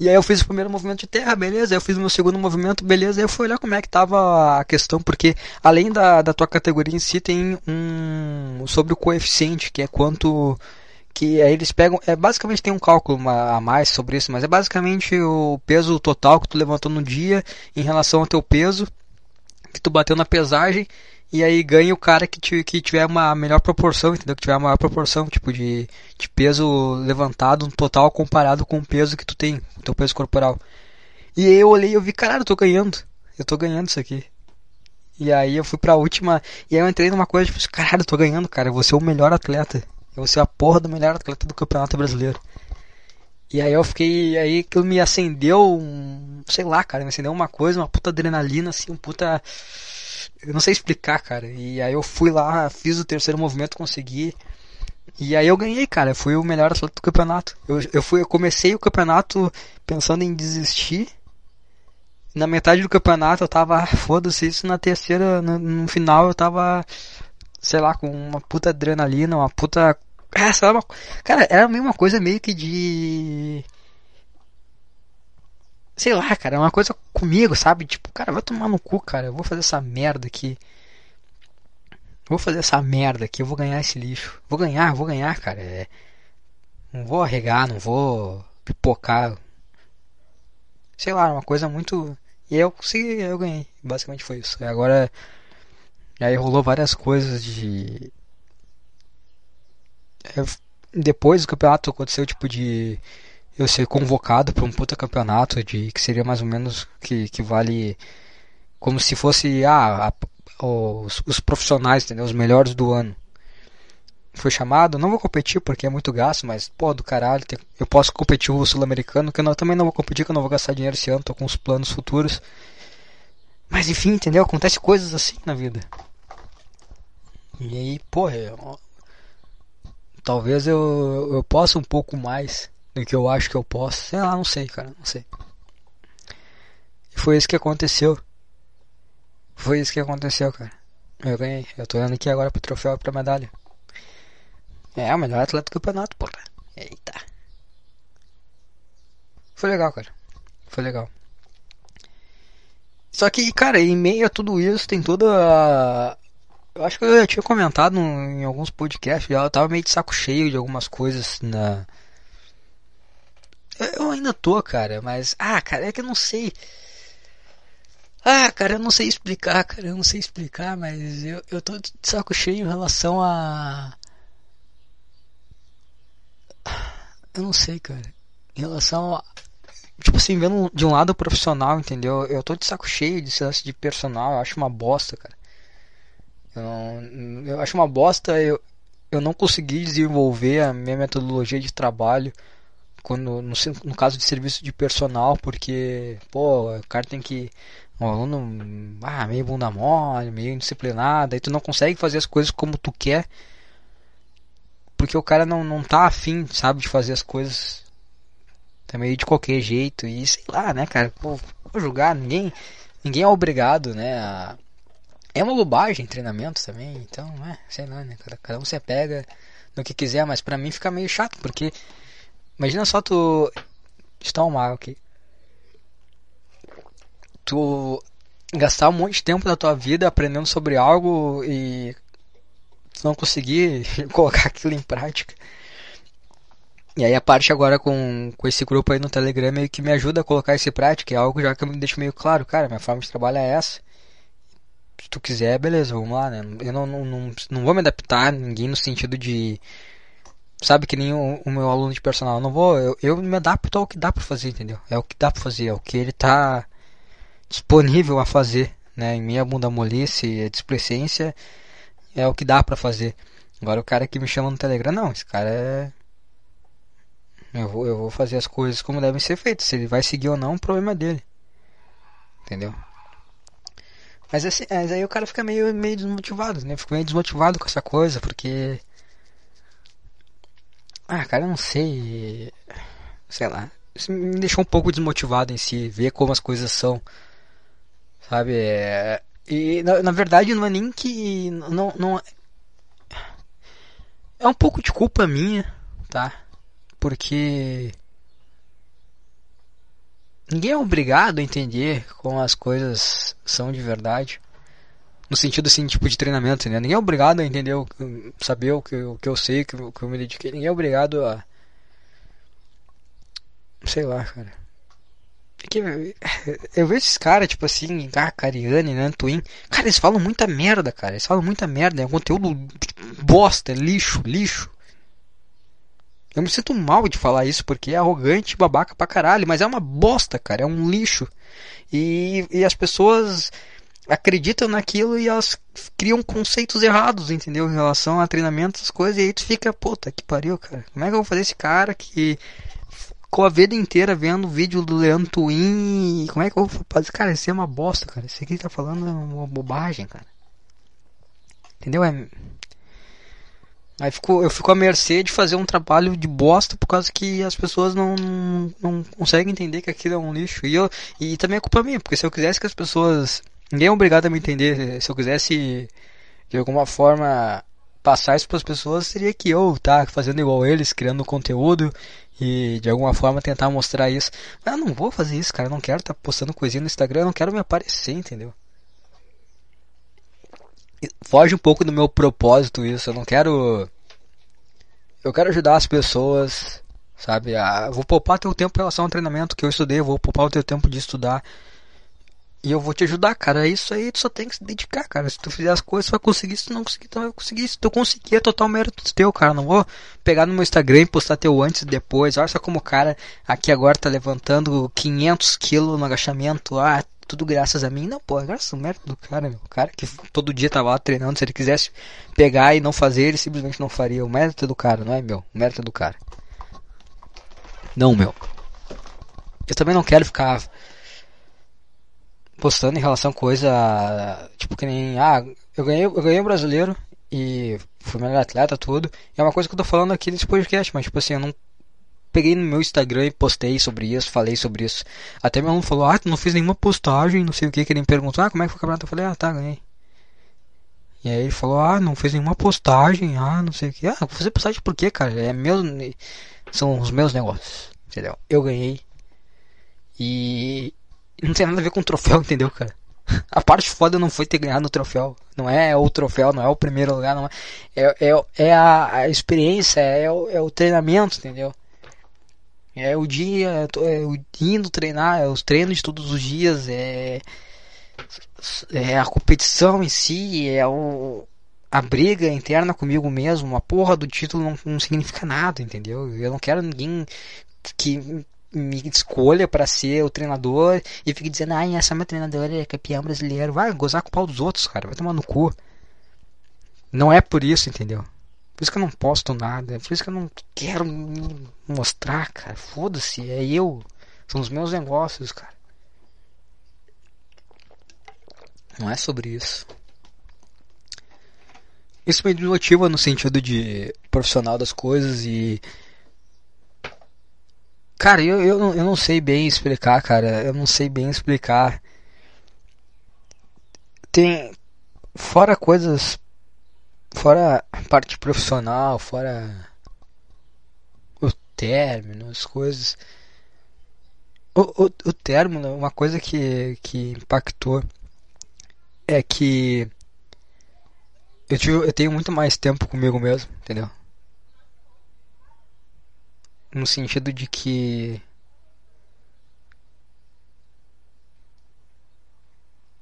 E aí eu fiz o primeiro movimento de terra, beleza, aí eu fiz o meu segundo movimento, beleza, aí eu fui olhar como é que tava a questão, porque além da, da tua categoria em si, tem um sobre o coeficiente, que é quanto que aí eles pegam, é basicamente tem um cálculo a mais sobre isso, mas é basicamente o peso total que tu levantou no dia em relação ao teu peso que tu bateu na pesagem e aí ganha o cara que, te, que tiver uma melhor proporção, entendeu? Que tiver uma maior proporção, tipo, de, de peso levantado no total comparado com o peso que tu tem, o teu peso corporal. E aí eu olhei e eu vi, caralho, eu tô ganhando. Eu tô ganhando isso aqui. E aí eu fui pra última. E aí eu entrei numa coisa, tipo, caralho, eu tô ganhando, cara. Eu vou ser o melhor atleta. Eu vou ser a porra do melhor atleta do campeonato brasileiro. E aí eu fiquei. Aí que me acendeu um. Sei lá, cara, me acendeu uma coisa, uma puta adrenalina, assim, um puta. Eu não sei explicar, cara. E aí eu fui lá, fiz o terceiro movimento, consegui. E aí eu ganhei, cara. Fui o melhor atleta do campeonato. Eu, eu, fui, eu comecei o campeonato pensando em desistir. Na metade do campeonato eu tava, ah, foda-se isso. Na terceira, no, no, final eu tava, sei lá, com uma puta adrenalina, uma puta. Ah, uma, cara, era meio uma coisa meio que de. Sei lá, cara, uma coisa comigo, sabe? Tipo, cara, vai tomar no cu, cara. Eu vou fazer essa merda aqui. Vou fazer essa merda aqui, eu vou ganhar esse lixo. Vou ganhar, vou ganhar, cara. É... Não vou arregar, não vou pipocar. Sei lá, uma coisa muito. E eu consegui, eu ganhei. Basicamente foi isso. E agora. Aí rolou várias coisas de. Eu... Depois do campeonato aconteceu tipo de eu ser convocado para um puta campeonato de que seria mais ou menos que, que vale como se fosse ah, a, os, os profissionais, entendeu? Os melhores do ano. Foi chamado, não vou competir porque é muito gasto, mas pô, do caralho, tem, eu posso competir o sul-americano, que eu não, também não vou competir, que eu não vou gastar dinheiro esse ano, tô com os planos futuros. Mas enfim, entendeu? Acontece coisas assim na vida. E aí, porra, eu, talvez eu, eu possa um pouco mais do que eu acho que eu posso. Sei lá, não sei, cara, não sei. E foi isso que aconteceu. Foi isso que aconteceu, cara. Eu ganhei. Eu tô olhando aqui agora pro troféu e pra medalha. É, o melhor atleta do campeonato, porra. Eita. Foi legal, cara. Foi legal. Só que, cara, em meio a tudo isso, tem toda a... Eu acho que eu já tinha comentado em alguns podcasts, eu tava meio de saco cheio de algumas coisas na... Eu ainda tô, cara, mas... Ah, cara, é que eu não sei... Ah, cara, eu não sei explicar, cara, eu não sei explicar, mas eu, eu tô de saco cheio em relação a. Eu não sei, cara. Em relação a. Tipo assim, vendo de um lado profissional, entendeu? Eu tô de saco cheio de lance de personal, eu acho uma bosta, cara. Eu, não, eu acho uma bosta eu, eu não consegui desenvolver a minha metodologia de trabalho quando no, no caso de serviço de personal, porque, pô, o cara tem que um aluno ah, meio bunda mole, meio indisciplinado, aí tu não consegue fazer as coisas como tu quer, porque o cara não, não tá afim, sabe, de fazer as coisas também de qualquer jeito, e sei lá, né, cara, pô, julgar, ninguém, ninguém é obrigado, né, a... É uma bobagem treinamento também, então, é, sei lá, né, cada, cada um se pega no que quiser, mas pra mim fica meio chato, porque imagina só tu... Está um mal aqui tu gastar um monte de tempo da tua vida aprendendo sobre algo e não conseguir colocar aquilo em prática. E aí a parte agora com, com esse grupo aí no Telegram meio que me ajuda a colocar isso em prática, é algo já que eu me deixo meio claro, cara, minha forma de trabalho é essa. Se tu quiser, beleza, vamos lá, né? Eu não, não, não, não vou me adaptar a ninguém no sentido de. Sabe que nem o, o meu aluno de personal, eu não vou. Eu, eu me adapto ao que dá pra fazer, entendeu? É o que dá pra fazer, é o que ele tá disponível a fazer, né? Em minha bunda molice displicência é o que dá para fazer. Agora o cara que me chama no Telegram, não, esse cara é eu vou, eu vou fazer as coisas como devem ser feitas. Se ele vai seguir ou não, o problema é dele. Entendeu? Mas, assim, mas aí o cara fica meio, meio desmotivado, né? Fica meio desmotivado com essa coisa, porque. Ah, cara, eu não sei. Sei lá. Isso me deixou um pouco desmotivado em si, ver como as coisas são. Sabe? É, e na, na, verdade não é nem que. Não, não. É um pouco de culpa minha, tá? Porque. Ninguém é obrigado a entender como as coisas são de verdade. No sentido assim, tipo de treinamento, né? Ninguém é obrigado a entender, o, saber o que, o que eu sei, o que, que eu me dediquei. Ninguém é obrigado a. Sei lá, cara. Porque eu vejo esses caras, tipo assim, ah, né, Twin. Cara, eles falam muita merda, cara. Eles falam muita merda. É um conteúdo bosta, é lixo, lixo. Eu me sinto mal de falar isso porque é arrogante babaca pra caralho, mas é uma bosta, cara. É um lixo. E, e as pessoas acreditam naquilo e elas criam conceitos errados, entendeu? Em relação a treinamento, essas coisas. E aí tu fica, puta que pariu, cara. Como é que eu vou fazer esse cara que ficou a vida inteira vendo o vídeo do Leandro Twin como é que eu vou fazer? Cara, isso é uma bosta, cara. Isso aqui tá falando é uma bobagem, cara. Entendeu? É... Aí eu fico à mercê de fazer um trabalho de bosta por causa que as pessoas não, não conseguem entender que aquilo é um lixo. E, eu, e também é culpa minha, porque se eu quisesse que as pessoas. Ninguém é obrigado a me entender. Se eu quisesse de alguma forma passar isso para as pessoas, seria que eu tá fazendo igual eles, criando conteúdo e de alguma forma tentar mostrar isso. Mas eu não vou fazer isso, cara. Eu não quero estar tá postando coisinha no Instagram, eu não quero me aparecer, entendeu? Foge um pouco do meu propósito isso. Eu não quero. Eu quero ajudar as pessoas, sabe? Ah, vou poupar teu tempo em relação ao treinamento que eu estudei, vou poupar o teu tempo de estudar. E eu vou te ajudar, cara. Isso aí tu só tem que se dedicar, cara. Se tu fizer as coisas, tu vai conseguir. Se tu não conseguir, tu vai conseguir. Se tu conseguir, é total mérito teu, cara. Não vou pegar no meu Instagram e postar teu antes e depois. Olha só como o cara aqui agora tá levantando 500 quilos no agachamento. Ah, tudo graças a mim. Não, pô, é graças ao mérito do cara, meu. O cara que todo dia tava lá treinando. Se ele quisesse pegar e não fazer, ele simplesmente não faria. O mérito é do cara, não é meu. O mérito é do cara. Não, meu. Eu também não quero ficar postando em relação a coisa tipo que nem ah eu ganhei eu ganhei um brasileiro e fui melhor atleta tudo é uma coisa que eu tô falando aqui nesse podcast mas tipo assim eu não peguei no meu Instagram e postei sobre isso falei sobre isso até meu aluno falou ah tu não fiz nenhuma postagem não sei o que que ele me perguntou ah como é que foi o campeonato eu falei ah tá ganhei e aí ele falou ah não fez nenhuma postagem ah não sei o que ah vou fazer postagem por quê cara é meu são os meus negócios entendeu eu ganhei e não tem nada a ver com o troféu, entendeu, cara? A parte foda não foi ter ganhado o troféu. Não é o troféu, não é o primeiro lugar, não é. É, é, é a, a, experiência, é o, é o treinamento, entendeu? É o dia, é o indo treinar, é os treinos todos os dias, é, é a competição em si, é o, a briga interna comigo mesmo. A porra do título não, não significa nada, entendeu? Eu não quero ninguém que me escolha para ser o treinador e fique dizendo, ai, essa é minha treinadora é campeão brasileiro. Vai gozar com o pau dos outros, cara. Vai tomar no cu. Não é por isso, entendeu? Por isso que eu não posto nada. Por isso que eu não quero mostrar, cara. Foda-se, é eu. São os meus negócios, cara. Não é sobre isso. Isso me motiva no sentido de profissional das coisas e Cara, eu, eu, eu não sei bem explicar, cara. Eu não sei bem explicar. Tem. Fora coisas. Fora parte profissional, fora. O término, as coisas. O, o, o término, uma coisa que, que impactou é que eu, tive, eu tenho muito mais tempo comigo mesmo, entendeu? no sentido de que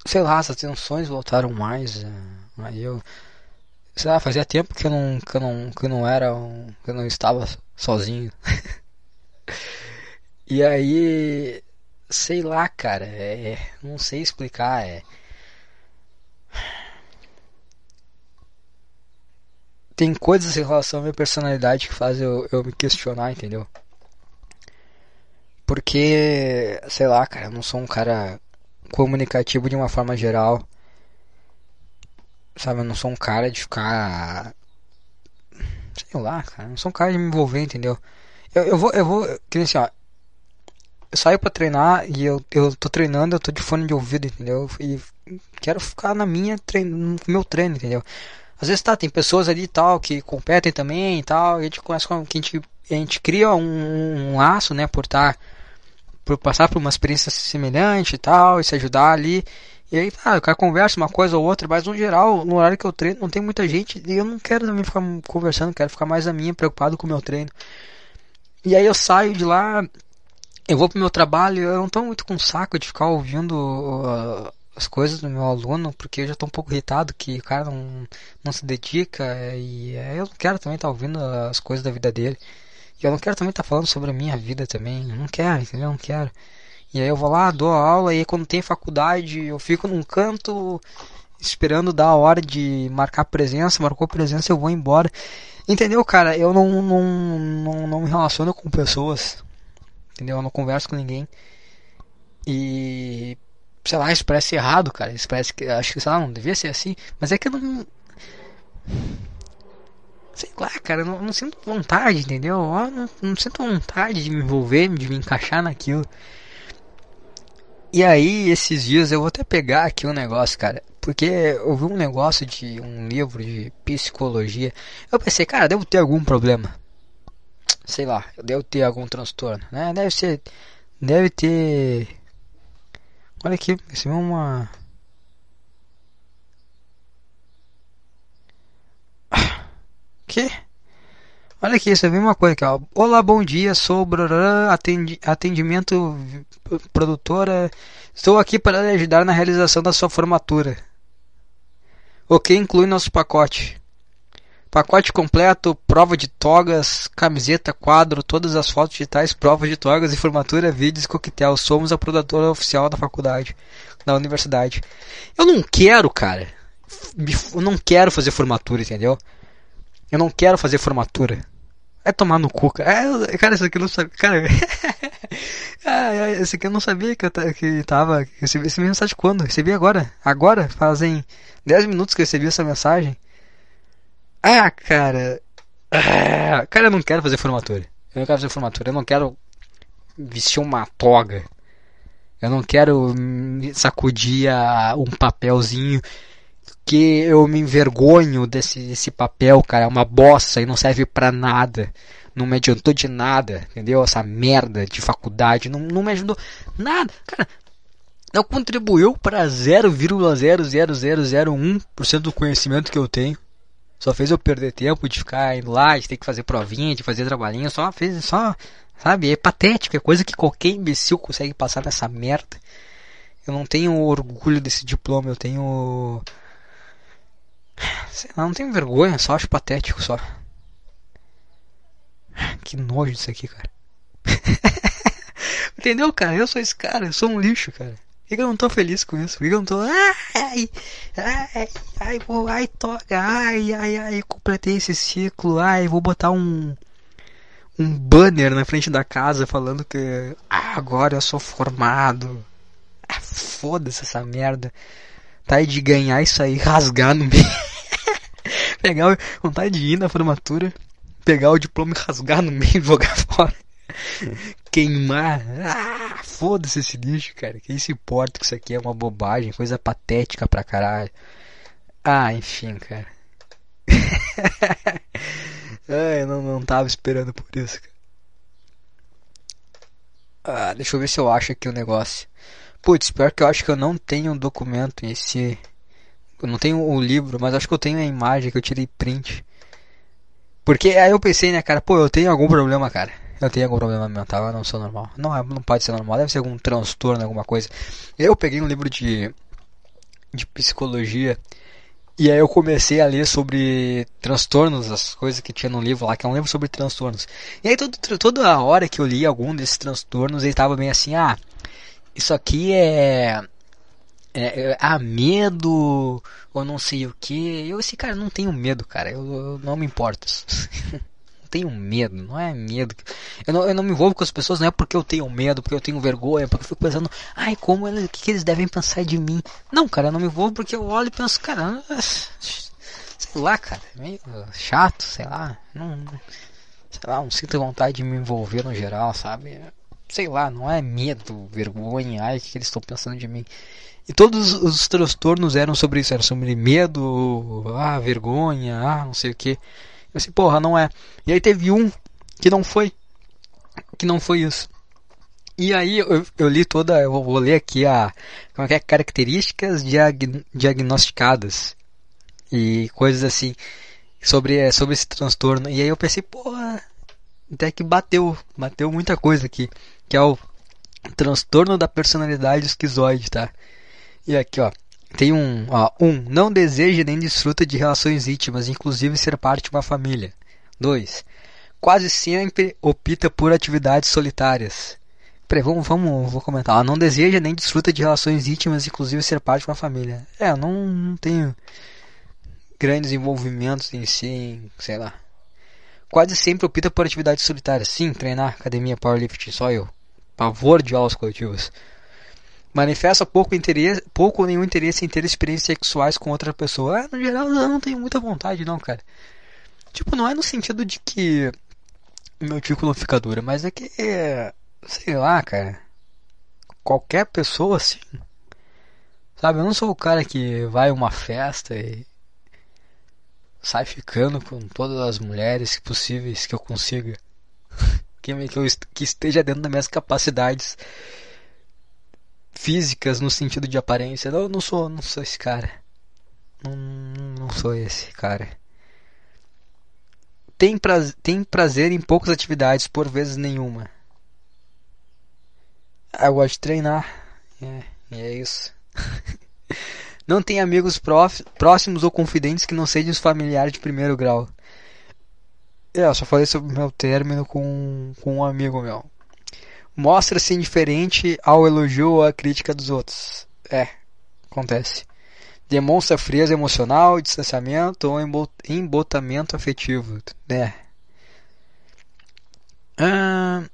sei lá, as atenções voltaram mais. É, aí eu sei lá, fazia tempo que eu não que eu não que eu não era um, que eu não estava sozinho. e aí sei lá, cara, é, não sei explicar, é tem coisas em relação à minha personalidade que fazem eu, eu me questionar, entendeu? Porque, sei lá, cara, eu não sou um cara comunicativo de uma forma geral. Sabe, eu não sou um cara de ficar. Sei lá, cara, não sou um cara de me envolver, entendeu? Eu, eu vou, eu vou, que assim, ó. Eu saio pra treinar e eu, eu tô treinando, eu tô de fone de ouvido, entendeu? E quero ficar na minha treino, no meu treino, entendeu? Às vezes tá, tem pessoas ali tal que competem também e tal, e a gente começa com que a gente, a gente cria um, um laço, né, por estar tá, por passar por uma experiência semelhante e tal, e se ajudar ali. E aí, tá, o cara conversa uma coisa ou outra, mas no geral, no horário que eu treino, não tem muita gente e eu não quero também ficar conversando, quero ficar mais a minha, preocupado com o meu treino. E aí eu saio de lá, eu vou pro meu trabalho, eu não tô muito com saco de ficar ouvindo uh, as coisas do meu aluno, porque eu já estou um pouco irritado que o cara não, não se dedica e é, eu não quero também estar tá ouvindo as coisas da vida dele. E eu não quero também estar tá falando sobre a minha vida também. Eu não quero, entendeu? Eu não quero. E aí eu vou lá, dou aula e quando tem faculdade eu fico num canto esperando dar a hora de marcar presença, marcou presença eu vou embora. Entendeu, cara? Eu não, não, não, não me relaciono com pessoas entendeu? Eu não converso com ninguém. E sei lá, isso parece errado, cara. Isso parece que acho que sei lá, não devia ser assim, mas é que eu não sei lá, cara, eu não, não sinto vontade, entendeu? Eu não, não sinto vontade de me envolver, de me encaixar naquilo. E aí, esses dias eu vou até pegar aqui um negócio, cara. Porque eu vi um negócio de um livro de psicologia. Eu pensei, cara, devo ter algum problema. Sei lá, eu devo ter algum transtorno, né? Deve ser. Deve ter. Olha aqui, recebi uma. Que? Olha aqui, você viu uma coisa aqui, ó. Olá, bom dia, sou atendi, atendimento produtora. Estou aqui para lhe ajudar na realização da sua formatura. O que inclui nosso pacote? Pacote completo, prova de togas, camiseta, quadro, todas as fotos digitais, prova de togas e formatura, vídeos e coquetel. Somos a produtora oficial da faculdade, da universidade. Eu não quero, cara. Eu não quero fazer formatura, entendeu? Eu não quero fazer formatura. É tomar no cu, cara. É, cara, isso aqui eu não sabia. Cara, ah, esse aqui eu não sabia que eu que tava. Que recebi essa mensagem quando? Recebi agora. Agora, fazem 10 minutos que eu recebi essa mensagem. Ah, cara. Ah, cara, eu não quero fazer formatura. Eu não quero fazer formatura. Eu não quero vestir uma toga. Eu não quero sacudir um papelzinho que eu me envergonho desse, desse papel, cara. É uma bosta e não serve para nada. Não me adiantou de nada, entendeu? Essa merda de faculdade não, não me ajudou nada, cara. Não contribuiu para 0,00001% do conhecimento que eu tenho. Só fez eu perder tempo de ficar indo lá, de ter que fazer provinha, de fazer trabalhinho. Só fez, só, sabe? É patético, é coisa que qualquer imbecil consegue passar nessa merda. Eu não tenho orgulho desse diploma, eu tenho Sei lá, não tenho vergonha, só acho patético só. Que nojo disso aqui, cara. Entendeu, cara? Eu sou esse cara, eu sou um lixo, cara. Por que eu não tô feliz com isso? Por que eu não tô. Ai, ai, ai, vou, ai, toga, ai, ai, ai, completei esse ciclo, ai, vou botar um. Um banner na frente da casa falando que ah, agora eu sou formado. Ah, Foda-se essa merda. Tá aí de ganhar isso aí, rasgar no meio. Pegar vontade de ir na formatura, pegar o diploma e rasgar no meio e jogar fora. Queimar. Ah, foda-se esse lixo, cara. Quem se importa que isso aqui é uma bobagem, coisa patética pra caralho. Ah, enfim, cara. eu não, não tava esperando por isso, cara. Ah, deixa eu ver se eu acho aqui o negócio. Putz, pior que eu acho que eu não tenho um documento em esse eu não tenho o livro, mas acho que eu tenho a imagem que eu tirei print. Porque aí eu pensei, né, cara, pô, eu tenho algum problema, cara. Eu tenho algum problema mental, eu não sou normal. Não, é, não pode ser normal, deve ser algum transtorno, alguma coisa. Eu peguei um livro de, de psicologia e aí eu comecei a ler sobre transtornos, as coisas que tinha no livro lá, que é um livro sobre transtornos. E aí todo, toda hora que eu li algum desses transtornos, ele tava bem assim, ah, isso aqui é é, é, ah, medo ou não sei o que. Eu, esse cara, não tenho medo, cara. Eu, eu não me importo. não tenho medo, não é medo. Eu não, eu não me envolvo com as pessoas, não é porque eu tenho medo, porque eu tenho vergonha, porque eu fico pensando, ai, como eles, que, que eles devem pensar de mim. Não, cara, eu não me envolvo porque eu olho e penso, cara, sei lá, cara, é meio chato, sei lá. Não, sei lá, não sinto vontade de me envolver no geral, sabe? Sei lá, não é medo, vergonha, ai, o que, eles estão pensando de mim. E todos os transtornos eram sobre isso, era sobre medo, ah, vergonha, ah, não sei o que. Eu assim, porra, não é. E aí teve um que não foi, que não foi isso. E aí eu, eu li toda, eu vou ler aqui a como é que é, características diag, diagnosticadas e coisas assim sobre sobre esse transtorno. E aí eu pensei, porra, até que bateu, bateu muita coisa aqui, que é o transtorno da personalidade esquizoide, tá? E aqui, ó. Tem um, ó, um, não deseja nem desfruta de relações íntimas, inclusive ser parte de uma família. 2. Quase sempre opta por atividades solitárias. Peraí, vamos, vamos, vou comentar. Não deseja nem desfruta de relações íntimas, inclusive ser parte de uma família. É, não, não tenho grandes envolvimentos em si, em, sei lá. Quase sempre opta por atividades solitárias. Sim, treinar, academia, powerlifting, só eu. pavor de aulas coletivas. Manifesta pouco interesse, pouco ou nenhum interesse em ter experiências sexuais com outra pessoa. Ah, no geral, eu não tenho muita vontade, não, cara. Tipo, não é no sentido de que meu título fica dura, mas é que, sei lá, cara. Qualquer pessoa assim. Sabe, eu não sou o cara que vai a uma festa e sai ficando com todas as mulheres possíveis que eu consiga. que, eu, que esteja dentro das minhas capacidades físicas no sentido de aparência. Não, não sou, não sou esse cara. Não, não sou esse cara. Tem prazer, tem prazer em poucas atividades, por vezes nenhuma. Eu gosto de treinar. É, é isso. não tem amigos próximos ou confidentes que não sejam os familiares de primeiro grau. É, eu só falei sobre o meu término com, com um amigo meu. Mostra-se indiferente ao elogio ou à crítica dos outros. É, acontece. Demonstra frieza emocional, distanciamento ou embotamento afetivo. É. Ah,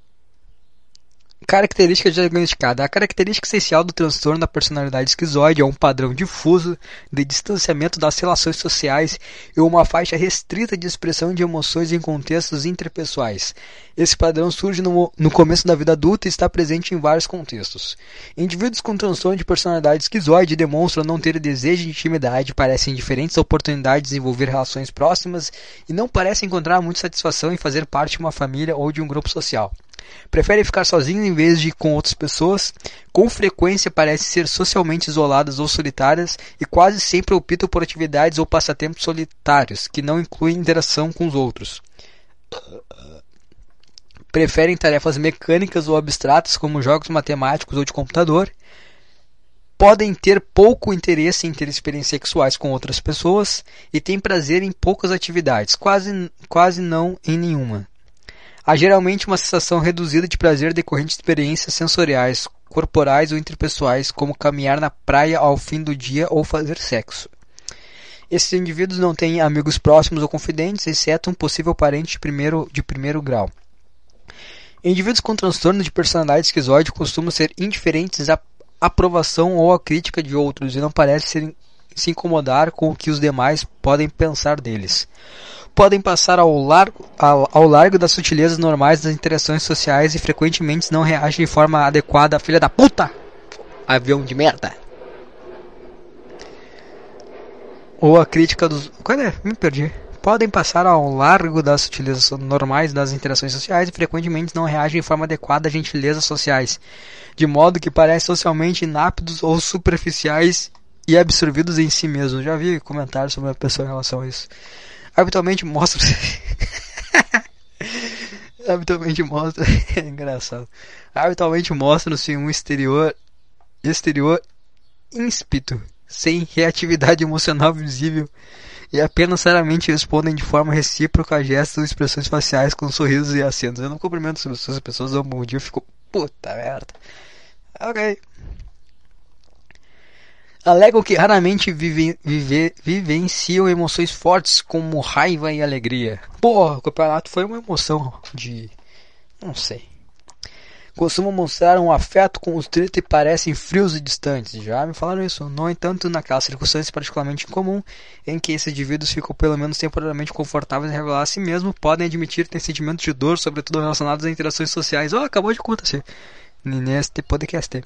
Característica diagnosticada. A característica essencial do transtorno da personalidade esquizoide é um padrão difuso de distanciamento das relações sociais e uma faixa restrita de expressão de emoções em contextos interpessoais. Esse padrão surge no, no começo da vida adulta e está presente em vários contextos. Indivíduos com transtorno de personalidade esquizoide demonstram não ter desejo de intimidade, parecem indiferentes à oportunidade de desenvolver relações próximas e não parecem encontrar muita satisfação em fazer parte de uma família ou de um grupo social. Preferem ficar sozinhos em vez de com outras pessoas. Com frequência parecem ser socialmente isoladas ou solitárias e quase sempre optam por atividades ou passatempos solitários, que não incluem interação com os outros. Preferem tarefas mecânicas ou abstratas, como jogos matemáticos ou de computador. Podem ter pouco interesse em ter experiências sexuais com outras pessoas e têm prazer em poucas atividades, quase, quase não em nenhuma. Há geralmente uma sensação reduzida de prazer decorrente de experiências sensoriais, corporais ou interpessoais, como caminhar na praia ao fim do dia ou fazer sexo. Esses indivíduos não têm amigos próximos ou confidentes, exceto um possível parente de primeiro, de primeiro grau. Indivíduos com transtorno de personalidade esquizoide costumam ser indiferentes à aprovação ou à crítica de outros e não parecem se incomodar com o que os demais podem pensar deles podem passar ao largo, ao, ao largo das sutilezas normais das interações sociais e frequentemente não reagem de forma adequada filha da puta! Avião de merda! Ou a crítica dos. Qual é? Me perdi. Podem passar ao largo das sutilezas normais das interações sociais e frequentemente não reagem de forma adequada a gentilezas sociais, de modo que parecem socialmente inaptos ou superficiais e absorvidos em si mesmos. Já vi comentários sobre a pessoa em relação a isso habitualmente mostra. habitualmente mostra. é engraçado. Habitualmente mostra-se um exterior. exterior ímpeto, sem reatividade emocional visível e apenas seriamente respondem de forma recíproca a gestos ou expressões faciais com sorrisos e acentos. Eu não cumprimento as pessoas, as pessoas dão um bom dia, eu fico, puta merda. Ok alegam que raramente vive, vive, vivenciam emoções fortes como raiva e alegria. Porra, o campeonato foi uma emoção de. não sei. Costumam mostrar um afeto com os e parecem frios e distantes. Já me falaram isso. No entanto, naquelas circunstâncias particularmente incomum, em que esses indivíduos ficam pelo menos temporariamente confortáveis em revelar a si mesmo, podem admitir ter sentimentos de dor, sobretudo relacionados a interações sociais. Oh, acabou de acontecer. Neste podcast.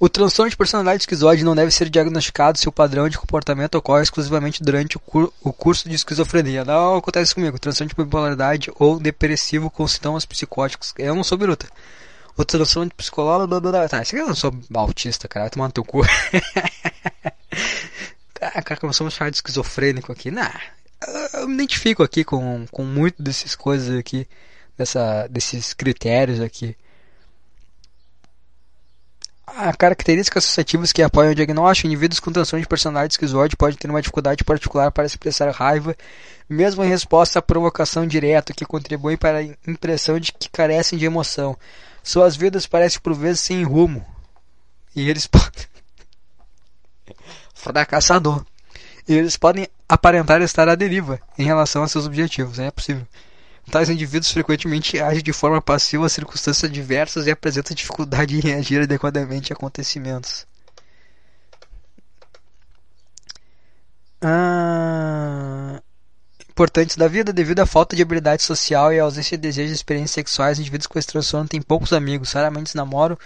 O transtorno de personalidade esquizoide não deve ser diagnosticado se o padrão de comportamento ocorre exclusivamente durante o, cur o curso de esquizofrenia. Não acontece comigo. Transtorno de bipolaridade ou depressivo com sintomas psicóticos. Eu não sou biruta. O transtorno de psicólogo... Blá, blá, blá. Tá, eu não sou autista, cara. Vai tomar no teu cu. ah, cara, começamos a chamar de esquizofrênico aqui. Nah, eu me identifico aqui com, com muito dessas coisas aqui. Dessa, desses critérios aqui. Há características associativas que apoiam o diagnóstico. Indivíduos com transtorno de personalidade esquizoide podem ter uma dificuldade particular para expressar raiva, mesmo em resposta à provocação direta, que contribui para a impressão de que carecem de emoção. Suas vidas parecem por vezes sem rumo. E eles podem. Fracassador. E eles podem aparentar estar à deriva em relação a seus objetivos. É possível. Tais indivíduos frequentemente agem de forma passiva a circunstâncias diversas e apresentam dificuldade em reagir adequadamente a acontecimentos. Ah, importantes da vida, devido à falta de habilidade social e à ausência de desejos e experiências sexuais, indivíduos com esse transtorno têm poucos amigos, raramente se namoram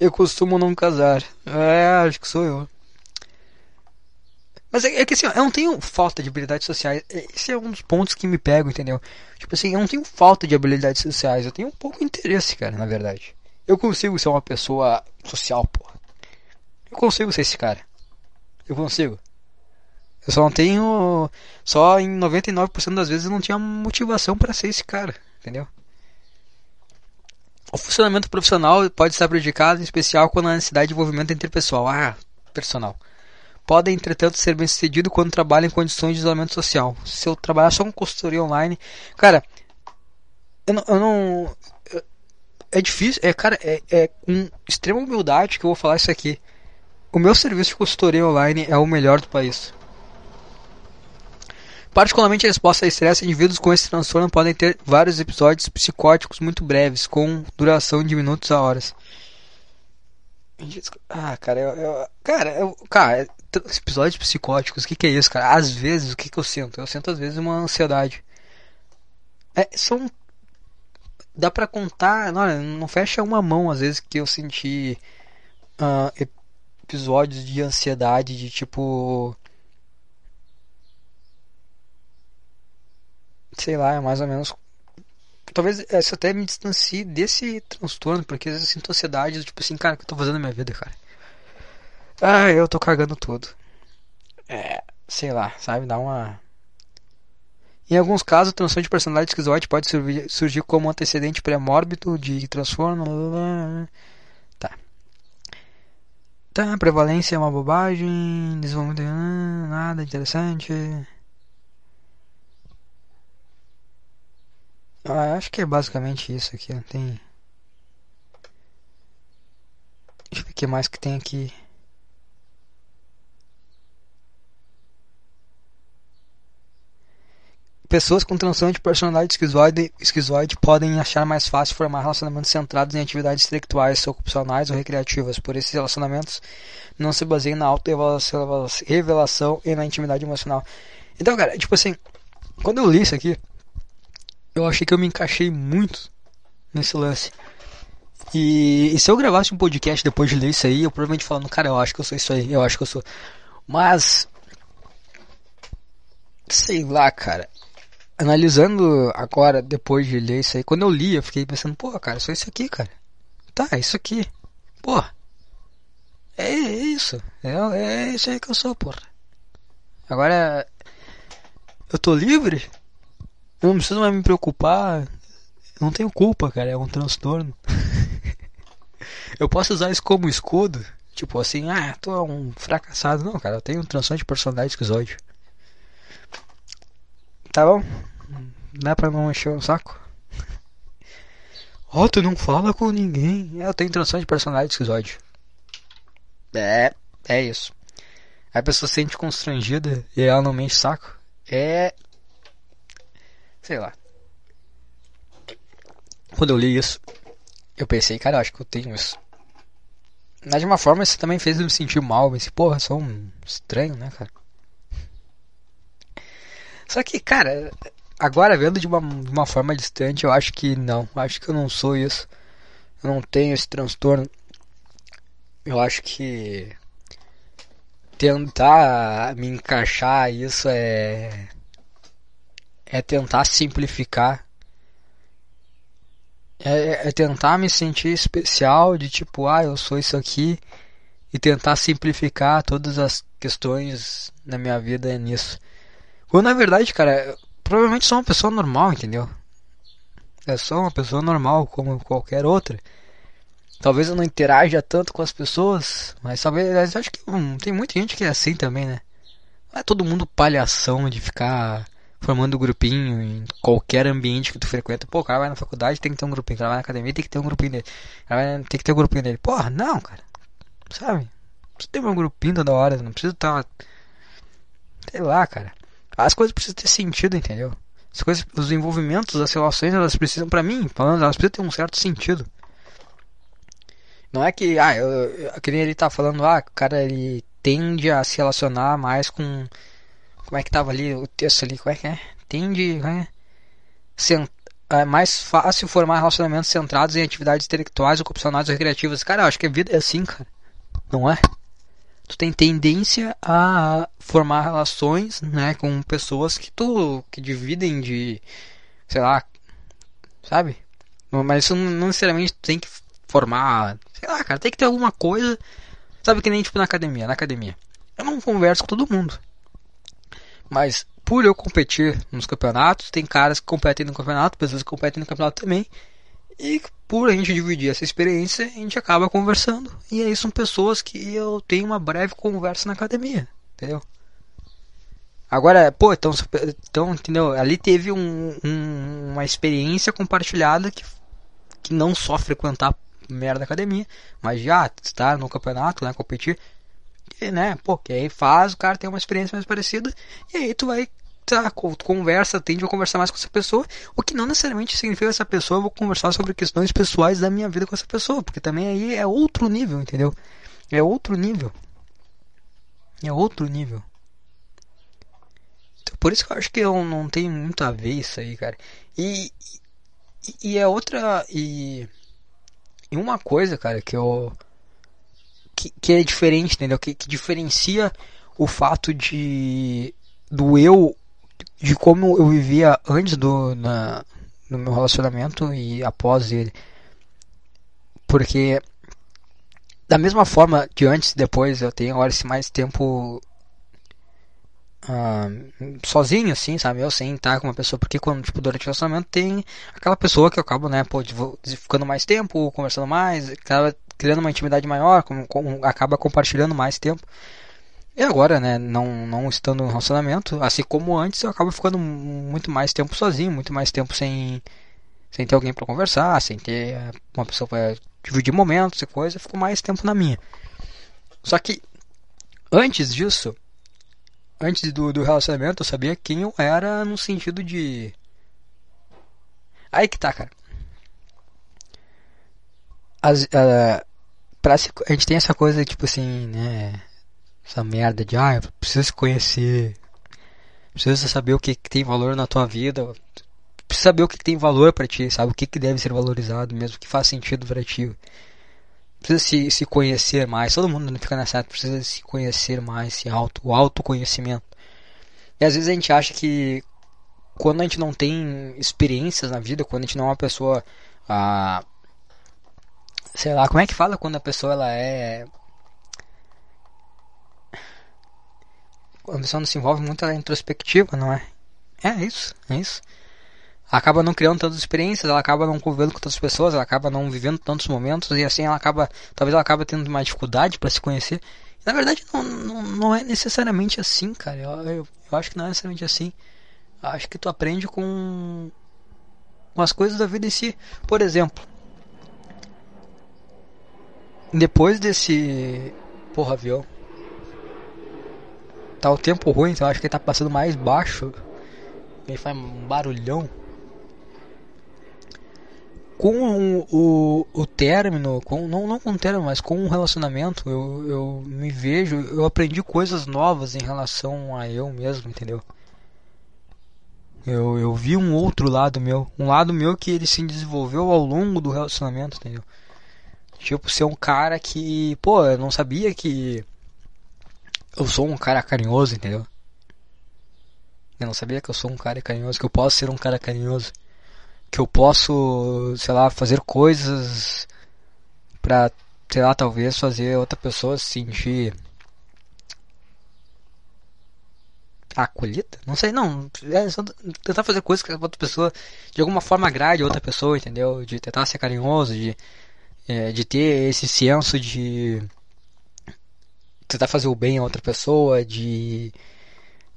e costumam não casar. É, acho que sou eu. Mas é, é que assim, ó, eu não tenho falta de habilidades sociais. É, esse é um dos pontos que me pegam, entendeu? Tipo assim, eu não tenho falta de habilidades sociais. Eu tenho um pouco de interesse, cara, na verdade. Eu consigo ser uma pessoa social, pô. Eu consigo ser esse cara. Eu consigo. Eu só não tenho. Só em 99% das vezes eu não tinha motivação para ser esse cara, entendeu? O funcionamento profissional pode estar prejudicado, em especial quando há necessidade de envolvimento interpessoal. Ah, personal podem, entretanto, ser bem sucedido quando trabalham em condições de isolamento social. Se eu trabalhar só com consultoria online, cara, eu não. Eu não é difícil, é, cara, é, é com extrema humildade que eu vou falar isso aqui. O meu serviço de consultoria online é o melhor do país. Particularmente a resposta a estresse, indivíduos com esse transtorno podem ter vários episódios psicóticos muito breves, com duração de minutos a horas. Ah, cara, eu, eu cara, eu, cara, episódios psicóticos, o que, que é isso, cara? Às vezes, o que, que eu sinto? Eu sinto às vezes uma ansiedade. É, são. Dá pra contar, não, não fecha uma mão às vezes que eu senti uh, episódios de ansiedade, de tipo. Sei lá, é mais ou menos. Talvez isso até me distancie desse transtorno, porque às vezes eu sinto ansiedade, tipo assim, cara, o que eu tô fazendo na minha vida, cara? Ah, eu tô cagando tudo. É, sei lá, sabe? Dá uma. Em alguns casos, a transtorno de personalidade esquizoide pode surgir como antecedente pré-mórbido de transtorno. Tá. Tá, prevalência é uma bobagem. Desenvolvimento. Nada interessante. Ah, acho que é basicamente isso aqui. Tem. Deixa eu ver o que mais que tem aqui. Pessoas com transtorno de personalidade esquizoide, esquizoide podem achar mais fácil formar relacionamentos centrados em atividades intelectuais, ocupacionais ou recreativas, por esses relacionamentos não se baseiam na auto-revelação e na intimidade emocional. Então, cara, tipo assim, quando eu li isso aqui, eu achei que eu me encaixei muito nesse lance. E, e, se eu gravasse um podcast depois de ler isso aí, eu provavelmente falando, cara, eu acho que eu sou isso aí, eu acho que eu sou. Mas. Sei lá, cara analisando agora, depois de ler isso aí, quando eu li, eu fiquei pensando, pô, cara, só isso aqui, cara. Tá, é isso aqui. Pô. É, é isso. É, é isso aí que eu sou, porra. Agora. Eu tô livre? Eu não preciso mais me preocupar. Eu não tenho culpa, cara. É um transtorno. eu posso usar isso como escudo. Tipo assim, ah, tô um fracassado. Não, cara, eu tenho um transtorno de personalidade esquizoide. Tá bom? Dá pra não encher o saco? Oh, tu não fala com ninguém. Eu tenho transtorno de personalidade esquizoide. É, é isso. A pessoa se sente constrangida e ela não me enche saco. É. Sei lá. Quando eu li isso, eu pensei, cara, eu acho que eu tenho isso. Mas de uma forma isso também fez eu me sentir mal. Eu pensei, porra, sou um estranho, né, cara? Só que, cara, agora vendo de uma, de uma forma distante, eu acho que não. Acho que eu não sou isso. Eu não tenho esse transtorno. Eu acho que tentar me encaixar isso é é tentar simplificar é, é, tentar me sentir especial de tipo ah eu sou isso aqui e tentar simplificar todas as questões na minha vida nisso quando na verdade, cara, provavelmente sou uma pessoa normal, entendeu? É só uma pessoa normal, como qualquer outra. Talvez eu não interaja tanto com as pessoas, mas talvez acho que hum, tem muita gente que é assim também, né? Não é todo mundo palhação de ficar formando grupinho em qualquer ambiente que tu frequenta. Pô, o cara vai na faculdade, tem que ter um grupinho. O cara vai na academia, tem que ter um grupinho dele. O cara vai, tem que ter um grupinho dele. Porra, não, cara. Sabe? Precisa ter um grupinho toda hora. Não precisa estar. Sei lá, cara. As coisas precisam ter sentido, entendeu? As coisas, os envolvimentos, as relações, elas precisam, para mim, falando, elas precisam ter um certo sentido. Não é que, ah, eu, eu, ele tá falando, ah, o cara ele tende a se relacionar mais com. Como é que tava ali o texto ali? Como é que é? Tende. É? Sent, é mais fácil formar relacionamentos centrados em atividades intelectuais, ocupacionais ou recreativas. Cara, eu acho que a vida é assim, cara. Não é? Tu tem tendência a formar relações, né, com pessoas que tu que dividem de, sei lá, sabe? Mas isso não necessariamente tem que formar, sei lá, cara, tem que ter alguma coisa, sabe que nem tipo na academia, na academia. Eu não converso com todo mundo. Mas por eu competir nos campeonatos, tem caras que competem no campeonato, pessoas que competem no campeonato também. E por a gente dividir essa experiência, a gente acaba conversando. E aí são pessoas que eu tenho uma breve conversa na academia, entendeu? Agora, pô, então, então entendeu? Ali teve um, um, uma experiência compartilhada que, que não só frequentar merda da academia, mas já estar no campeonato, né, competir, e, né, pô, que aí faz o cara ter uma experiência mais parecida, e aí tu vai tá, conversa, tende a conversar mais com essa pessoa, o que não necessariamente significa que essa pessoa eu vou conversar sobre questões pessoais da minha vida com essa pessoa, porque também aí é outro nível, entendeu? É outro nível. É outro nível. Então, por isso que eu acho que eu não tenho muito a ver isso aí, cara. E, e, e é outra. E, e uma coisa, cara, que eu. Que, que é diferente, entendeu? Que, que diferencia o fato de do eu de como eu vivia antes do na, no meu relacionamento e após ele. Porque da mesma forma que antes e depois eu tenho agora esse mais tempo uh, sozinho, assim, sabe? Eu sem estar com uma pessoa, porque quando, tipo, durante o relacionamento tem aquela pessoa que eu acabo, né, pô, ficando mais tempo, conversando mais, acaba criando uma intimidade maior, acaba compartilhando mais tempo. E agora, né, não, não estando no relacionamento, assim como antes, eu acabo ficando muito mais tempo sozinho, muito mais tempo sem, sem ter alguém para conversar, sem ter uma pessoa para dividir momentos e coisa, eu fico mais tempo na minha. Só que antes disso, antes do, do relacionamento, eu sabia quem eu era no sentido de. Aí que tá, cara. As, uh, pra a gente tem essa coisa, tipo assim, né? Essa merda de ah, precisa se conhecer, precisa saber o que, que, tem valor na tua vida, precisa saber o que, que tem valor para ti, sabe o que, que deve ser valorizado mesmo, o que faz sentido para ti. Precisa se, se conhecer mais, todo mundo fica nessa, precisa se conhecer mais, se auto, o autoconhecimento. E às vezes a gente acha que quando a gente não tem experiências na vida, quando a gente não é uma pessoa, ah, sei lá, como é que fala quando a pessoa ela é a pessoa não se envolve muito na introspectiva, não é? É isso, é isso. Acaba não criando tantas experiências, ela acaba não convivendo com tantas pessoas, ela acaba não vivendo tantos momentos e assim ela acaba, talvez ela acaba tendo uma dificuldade para se conhecer. Na verdade, não, não, não, é necessariamente assim, cara. Eu, eu, eu, acho que não é necessariamente assim. Eu acho que tu aprende com, com as coisas da vida em si. Por exemplo, depois desse. Porra, avião tá o tempo ruim, então acho que ele tá passando mais baixo. Ele faz um barulhão. Com o, o, o término, com, não, não com o término, mas com o relacionamento, eu, eu me vejo, eu aprendi coisas novas em relação a eu mesmo, entendeu? Eu, eu vi um outro lado meu, um lado meu que ele se desenvolveu ao longo do relacionamento, entendeu? Tipo, ser um cara que, pô, eu não sabia que eu sou um cara carinhoso, entendeu? Eu não sabia que eu sou um cara carinhoso, que eu posso ser um cara carinhoso, que eu posso, sei lá, fazer coisas pra, sei lá, talvez fazer outra pessoa se sentir acolhida? Não sei, não. É só tentar fazer coisas que a outra pessoa de alguma forma agrade outra pessoa, entendeu? De tentar ser carinhoso, de, é, de ter esse senso de tentar fazer o bem a outra pessoa, de,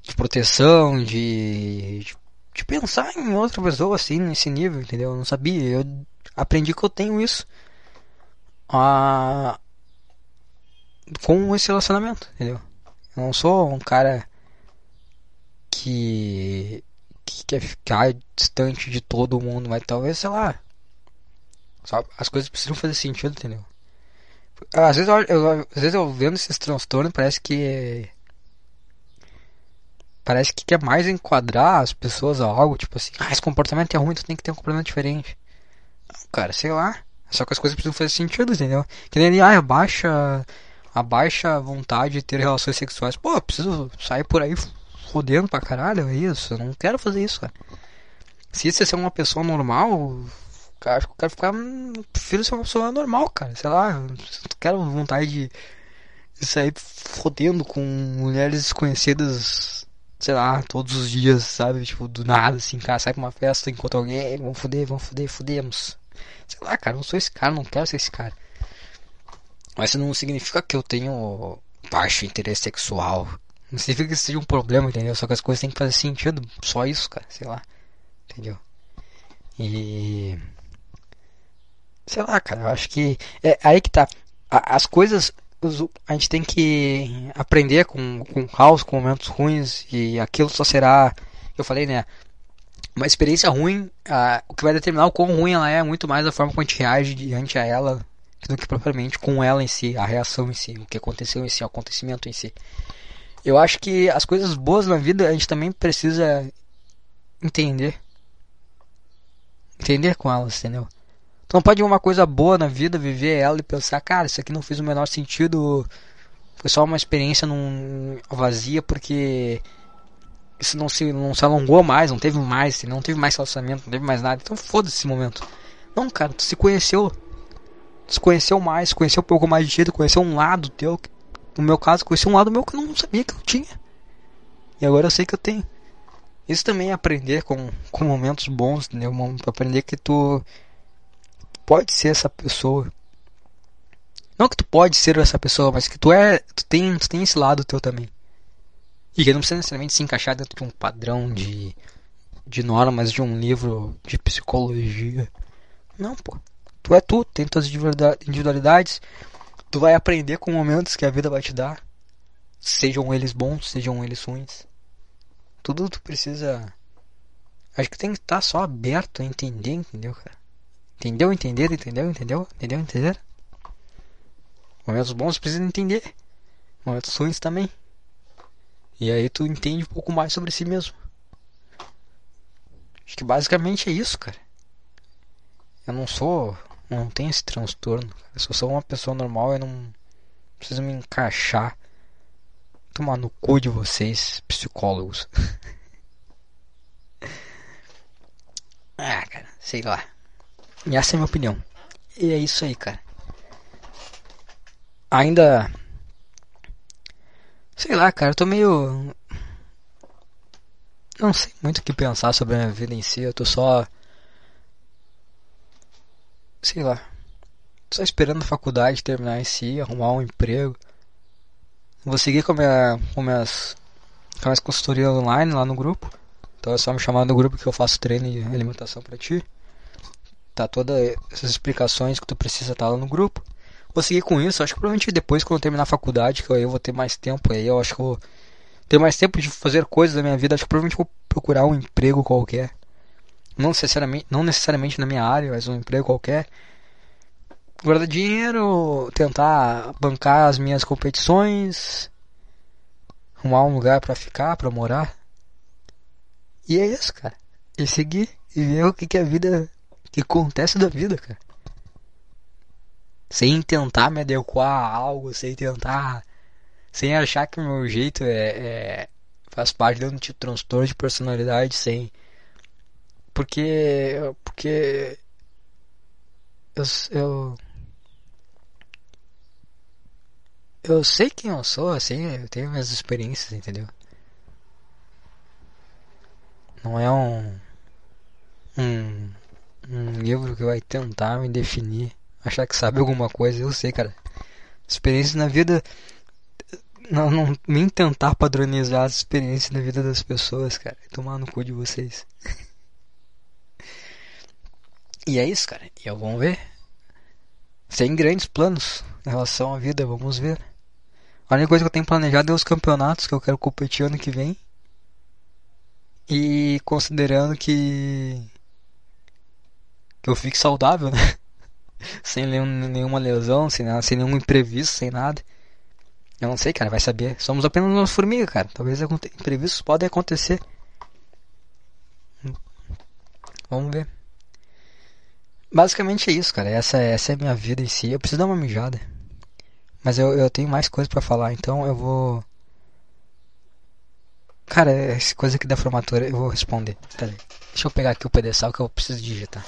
de proteção, de, de, de pensar em outra pessoa assim, nesse nível, entendeu? Eu não sabia, eu aprendi que eu tenho isso a, com esse relacionamento, entendeu? Eu não sou um cara que, que que quer ficar distante de todo mundo, mas talvez, sei lá. as coisas precisam fazer sentido, entendeu? Às vezes eu, às vezes eu vendo esses transtornos, parece que. Parece que quer mais enquadrar as pessoas a algo, tipo assim, ah, esse comportamento é ruim, tu tem que ter um comportamento diferente. Cara, sei lá. Só que as coisas precisam fazer sentido, entendeu? Que nem, ah, abaixa a baixa vontade de ter relações sexuais. Pô, preciso sair por aí fodendo pra caralho, é isso. Eu não quero fazer isso, cara. Se você é ser uma pessoa normal, cara, acho que eu quero ficar. Prefiro ser uma pessoa normal, cara. Sei lá, não quero vontade de, de sair fodendo com mulheres desconhecidas, sei lá, todos os dias, sabe? Tipo, do nada, assim, cara, sai pra uma festa, encontra alguém, vamos foder, vamos foder, fodemos. Sei lá, cara, não sou esse cara, não quero ser esse cara. Mas isso não significa que eu tenho baixo interesse sexual. Não significa que isso seja um problema, entendeu? Só que as coisas têm que fazer sentido. Só isso, cara. Sei lá. Entendeu? E. Sei lá, cara. Eu acho que. É aí que tá. As coisas. A gente tem que aprender com, com caos, com momentos ruins. E aquilo só será. Eu falei, né? Uma experiência ruim. o que vai determinar o quão ruim ela é, é muito mais a forma como a gente reage diante a ela do que propriamente com ela em si, a reação em si, o que aconteceu em si, o acontecimento em si. Eu acho que as coisas boas na vida a gente também precisa entender. Entender com elas, entendeu? Então pode uma coisa boa na vida, viver ela e pensar, cara, isso aqui não fez o menor sentido. Foi só uma experiência num, vazia porque isso não se, não se alongou mais, não teve mais, não teve mais relacionamento, não teve mais nada. Então foda-se esse momento. Não, cara, tu se conheceu se conheceu mais, conheceu um pouco mais de jeito, conheceu um lado teu. No meu caso, conheceu um lado meu que eu não sabia que eu tinha. E agora eu sei que eu tenho. Isso também é aprender com, com momentos bons, entendeu? Aprender que tu pode ser essa pessoa. Não que tu pode ser essa pessoa, mas que tu é. Tu tem, tu tem esse lado teu também. E que não precisa necessariamente se encaixar dentro de um padrão de, de normas de um livro de psicologia. Não, pô. Tu é tu, tem tuas individualidades. Tu vai aprender com momentos que a vida vai te dar. Sejam eles bons, sejam eles ruins. Tudo tu precisa. Acho que tem que estar só aberto a entender, entendeu, cara? Entendeu, entender, entendeu, entendeu, entendeu, entender? Momentos bons precisa entender. Momentos ruins também. E aí tu entende um pouco mais sobre si mesmo. Acho que basicamente é isso, cara. Eu não sou não tenho esse transtorno. Eu só sou uma pessoa normal e não preciso me encaixar. Tomar no cu de vocês, psicólogos. ah, cara, sei lá. E essa é a minha opinião. E é isso aí, cara. Ainda. Sei lá, cara, eu tô meio. Não sei muito o que pensar sobre a minha vida em si. Eu tô só sei lá, só esperando a faculdade terminar em si, arrumar um emprego. Vou seguir com, minha, com, minhas, com minhas consultorias online lá no grupo. Então é só me chamar no grupo que eu faço treino e alimentação pra ti. Tá todas essas explicações que tu precisa estar tá lá no grupo. Vou seguir com isso, acho que provavelmente depois quando eu terminar a faculdade, que eu vou ter mais tempo aí, eu acho que vou ter mais tempo de fazer coisas da minha vida, acho que provavelmente vou procurar um emprego qualquer não necessariamente, não necessariamente na minha área, mas um emprego qualquer. Guardar dinheiro, tentar bancar as minhas competições, arrumar um lugar para ficar, para morar. E é isso, cara. E seguir e ver o que, que a vida. Que acontece da vida, cara. Sem tentar me adequar a algo, sem tentar. Sem achar que o meu jeito é, é faz parte de um tipo de transtorno de personalidade, sem porque. Porque. Eu. Eu, eu sei quem eu sou, assim, eu tenho minhas experiências, entendeu? Não é um. Um. Um livro que vai tentar me definir, achar que sabe alguma coisa, eu sei, cara. Experiências na vida não, não nem tentar padronizar as experiências na vida das pessoas, cara. Tomar no cu de vocês. E é isso, cara. E eu vamos ver. Sem grandes planos em relação à vida, vamos ver. A única coisa que eu tenho planejado é os campeonatos que eu quero competir ano que vem. E considerando que. Eu fique saudável, né? sem nenhum, nenhuma lesão, sem, nada, sem nenhum imprevisto, sem nada. Eu não sei, cara, vai saber. Somos apenas uma formiga, cara. Talvez imprevistos podem acontecer. Vamos ver. Basicamente é isso, cara. Essa, essa é a minha vida em si. Eu preciso dar uma mijada. Mas eu, eu tenho mais coisas para falar, então eu vou. Cara, essa coisa aqui da formatura eu vou responder. Pera aí. Deixa eu pegar aqui o pedestal que eu preciso digitar.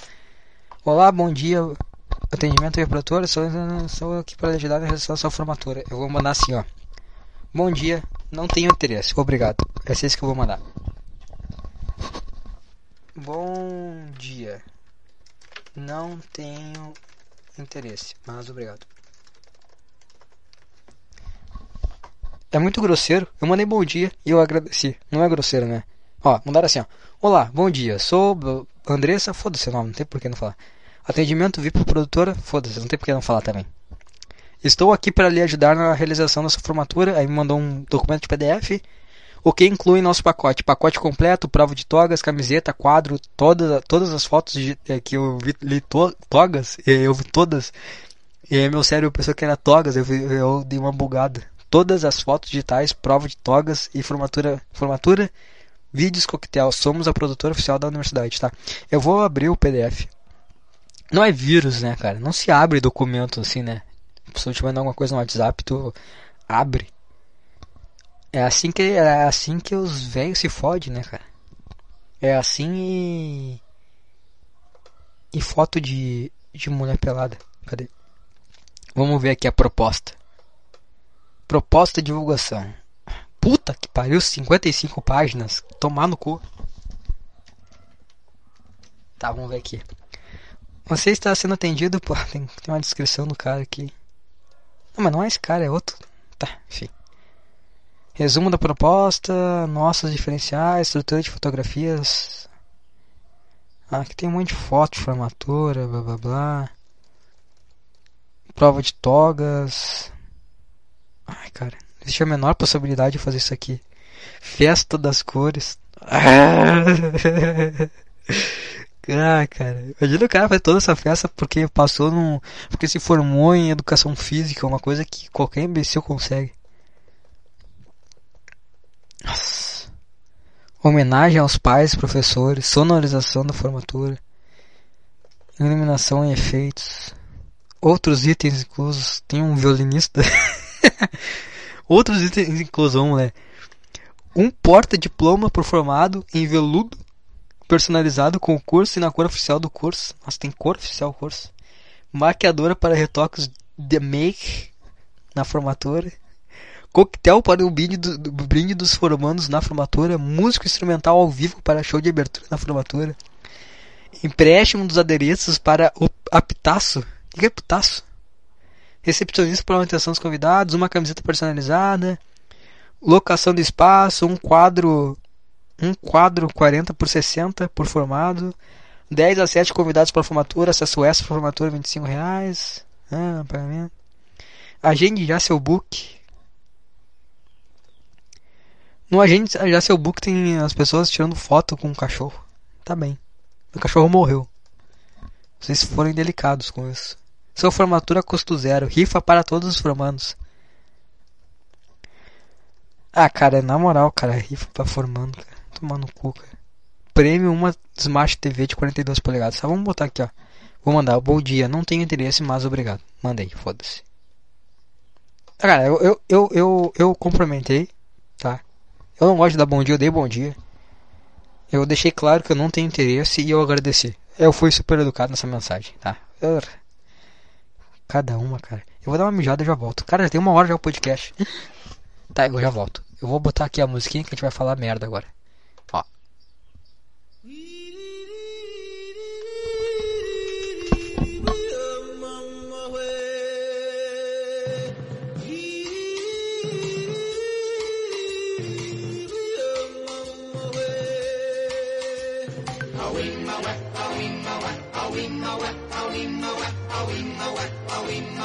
Olá, bom dia. Atendimento reprodutor, sou, sou aqui para ajudar na realização da sua formatura. Eu vou mandar assim, ó. Bom dia, não tenho interesse. Obrigado. É isso que eu vou mandar. Bom dia. Não tenho interesse, mas obrigado. É muito grosseiro. Eu mandei bom dia e eu agradeci. Não é grosseiro, né? Ó, mandaram assim, ó. Olá, bom dia. Sou Andressa. Foda-se o nome, não tem por que não falar. Atendimento VIP produtora. Foda-se, não tem por que não falar também. Estou aqui para lhe ajudar na realização da sua formatura. Aí me mandou um documento de PDF. O que inclui nosso pacote? Pacote completo, prova de togas, camiseta, quadro, todas, todas as fotos de, é, que eu vi li to, togas, eu vi todas. E aí meu cérebro pensou que era togas, eu, eu dei uma bugada todas as fotos digitais, prova de togas e formatura, formatura vídeos coquetel. Somos a produtora oficial da universidade, tá? Eu vou abrir o PDF. Não é vírus, né, cara? Não se abre documento assim, né? Se eu te mandar alguma coisa no WhatsApp, tu abre. É assim que é assim que os velhos se fodem, né, cara? É assim e e foto de de mulher pelada. Cadê? Vamos ver aqui a proposta. Proposta de divulgação. Puta que pariu, 55 páginas. Tomar no cu. Tá, vamos ver aqui. Você está sendo atendido por. Tem, tem uma descrição do cara aqui. Não, mas não é esse cara, é outro. Tá, enfim. Resumo da proposta, nossas diferenciais, estrutura de fotografias. Ah, aqui tem um monte de foto de formatura, blá blá blá. Prova de togas. Ai, cara, existe a menor possibilidade de fazer isso aqui. Festa das cores. Ah, cara, imagina o cara fazer toda essa festa porque passou num. porque se formou em educação física, uma coisa que qualquer imbecil consegue. Nossa. Homenagem aos pais, professores, sonorização da formatura, iluminação e efeitos. Outros itens inclusos. Tem um violinista. Outros itens inclusos, vamos. Um porta-diploma por formado em veludo personalizado com o curso e na cor oficial do curso. Nossa, tem cor oficial o curso. Maquiadora para retoques de make na formatura. Coquetel para o brinde, do, do brinde dos formandos na formatura. Músico instrumental ao vivo para show de abertura na formatura. Empréstimo dos adereços para o apitaço. O que é pitaço? recepcionista para manutenção dos convidados, uma camiseta personalizada, locação de espaço, um quadro um quadro 40 por 60 por formado, 10 a 7 convidados para formatura, acesso extra para formatura 25 reais, ah, pagamento. Agende já seu book. No agente já seu book tem as pessoas tirando foto com o cachorro. Tá bem. O cachorro morreu. Vocês forem delicados com isso. Sua formatura custo zero. Rifa para todos os formandos. Ah, cara, na moral, cara, rifa pra formando, cara. Tomar no cu, cara. Prêmio uma Smart TV de 42 polegadas. Só vamos botar aqui, ó. Vou mandar. Bom dia, não tenho interesse, mas obrigado. Mandei, foda-se. Ah, cara, eu, eu, eu, eu, eu complementei, tá? Eu não gosto de dar bom dia, eu dei bom dia. Eu deixei claro que eu não tenho interesse e eu agradeci. Eu fui super educado nessa mensagem, tá? Cada uma, cara. Eu vou dar uma mijada e já volto. Cara, já tem uma hora já o podcast. tá, eu já volto. Eu vou botar aqui a musiquinha que a gente vai falar merda agora.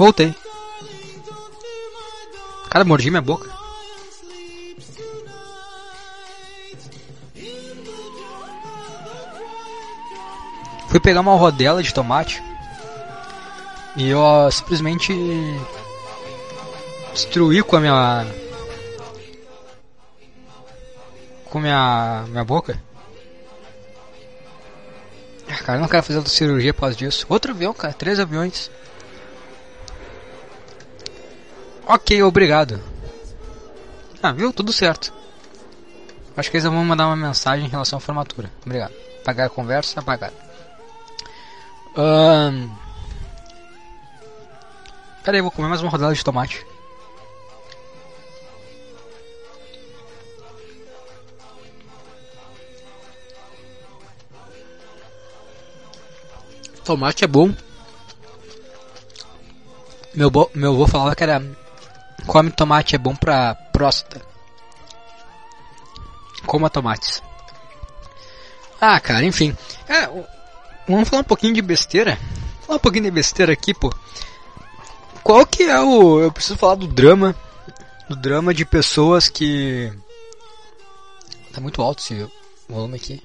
Voltei. Cara, mordi minha boca. Fui pegar uma rodela de tomate e eu ó, simplesmente destruí com a minha com minha minha boca. Ah, cara, eu não quero fazer outra cirurgia após disso. Outro avião, cara, três aviões. Ok, obrigado. Ah, viu? Tudo certo. Acho que eles vão mandar uma mensagem em relação à formatura. Obrigado. Pagar a conversa, apagado. Ahn... Pera aí, vou comer mais uma rodela de tomate. Tomate é bom. Meu, bo... meu avô falava que era. Come tomate é bom pra próstata. Coma tomates. Ah, cara, enfim. É, vamos falar um pouquinho de besteira. Falar um pouquinho de besteira aqui, pô. Qual que é o. Eu preciso falar do drama. Do drama de pessoas que. Tá muito alto esse volume aqui.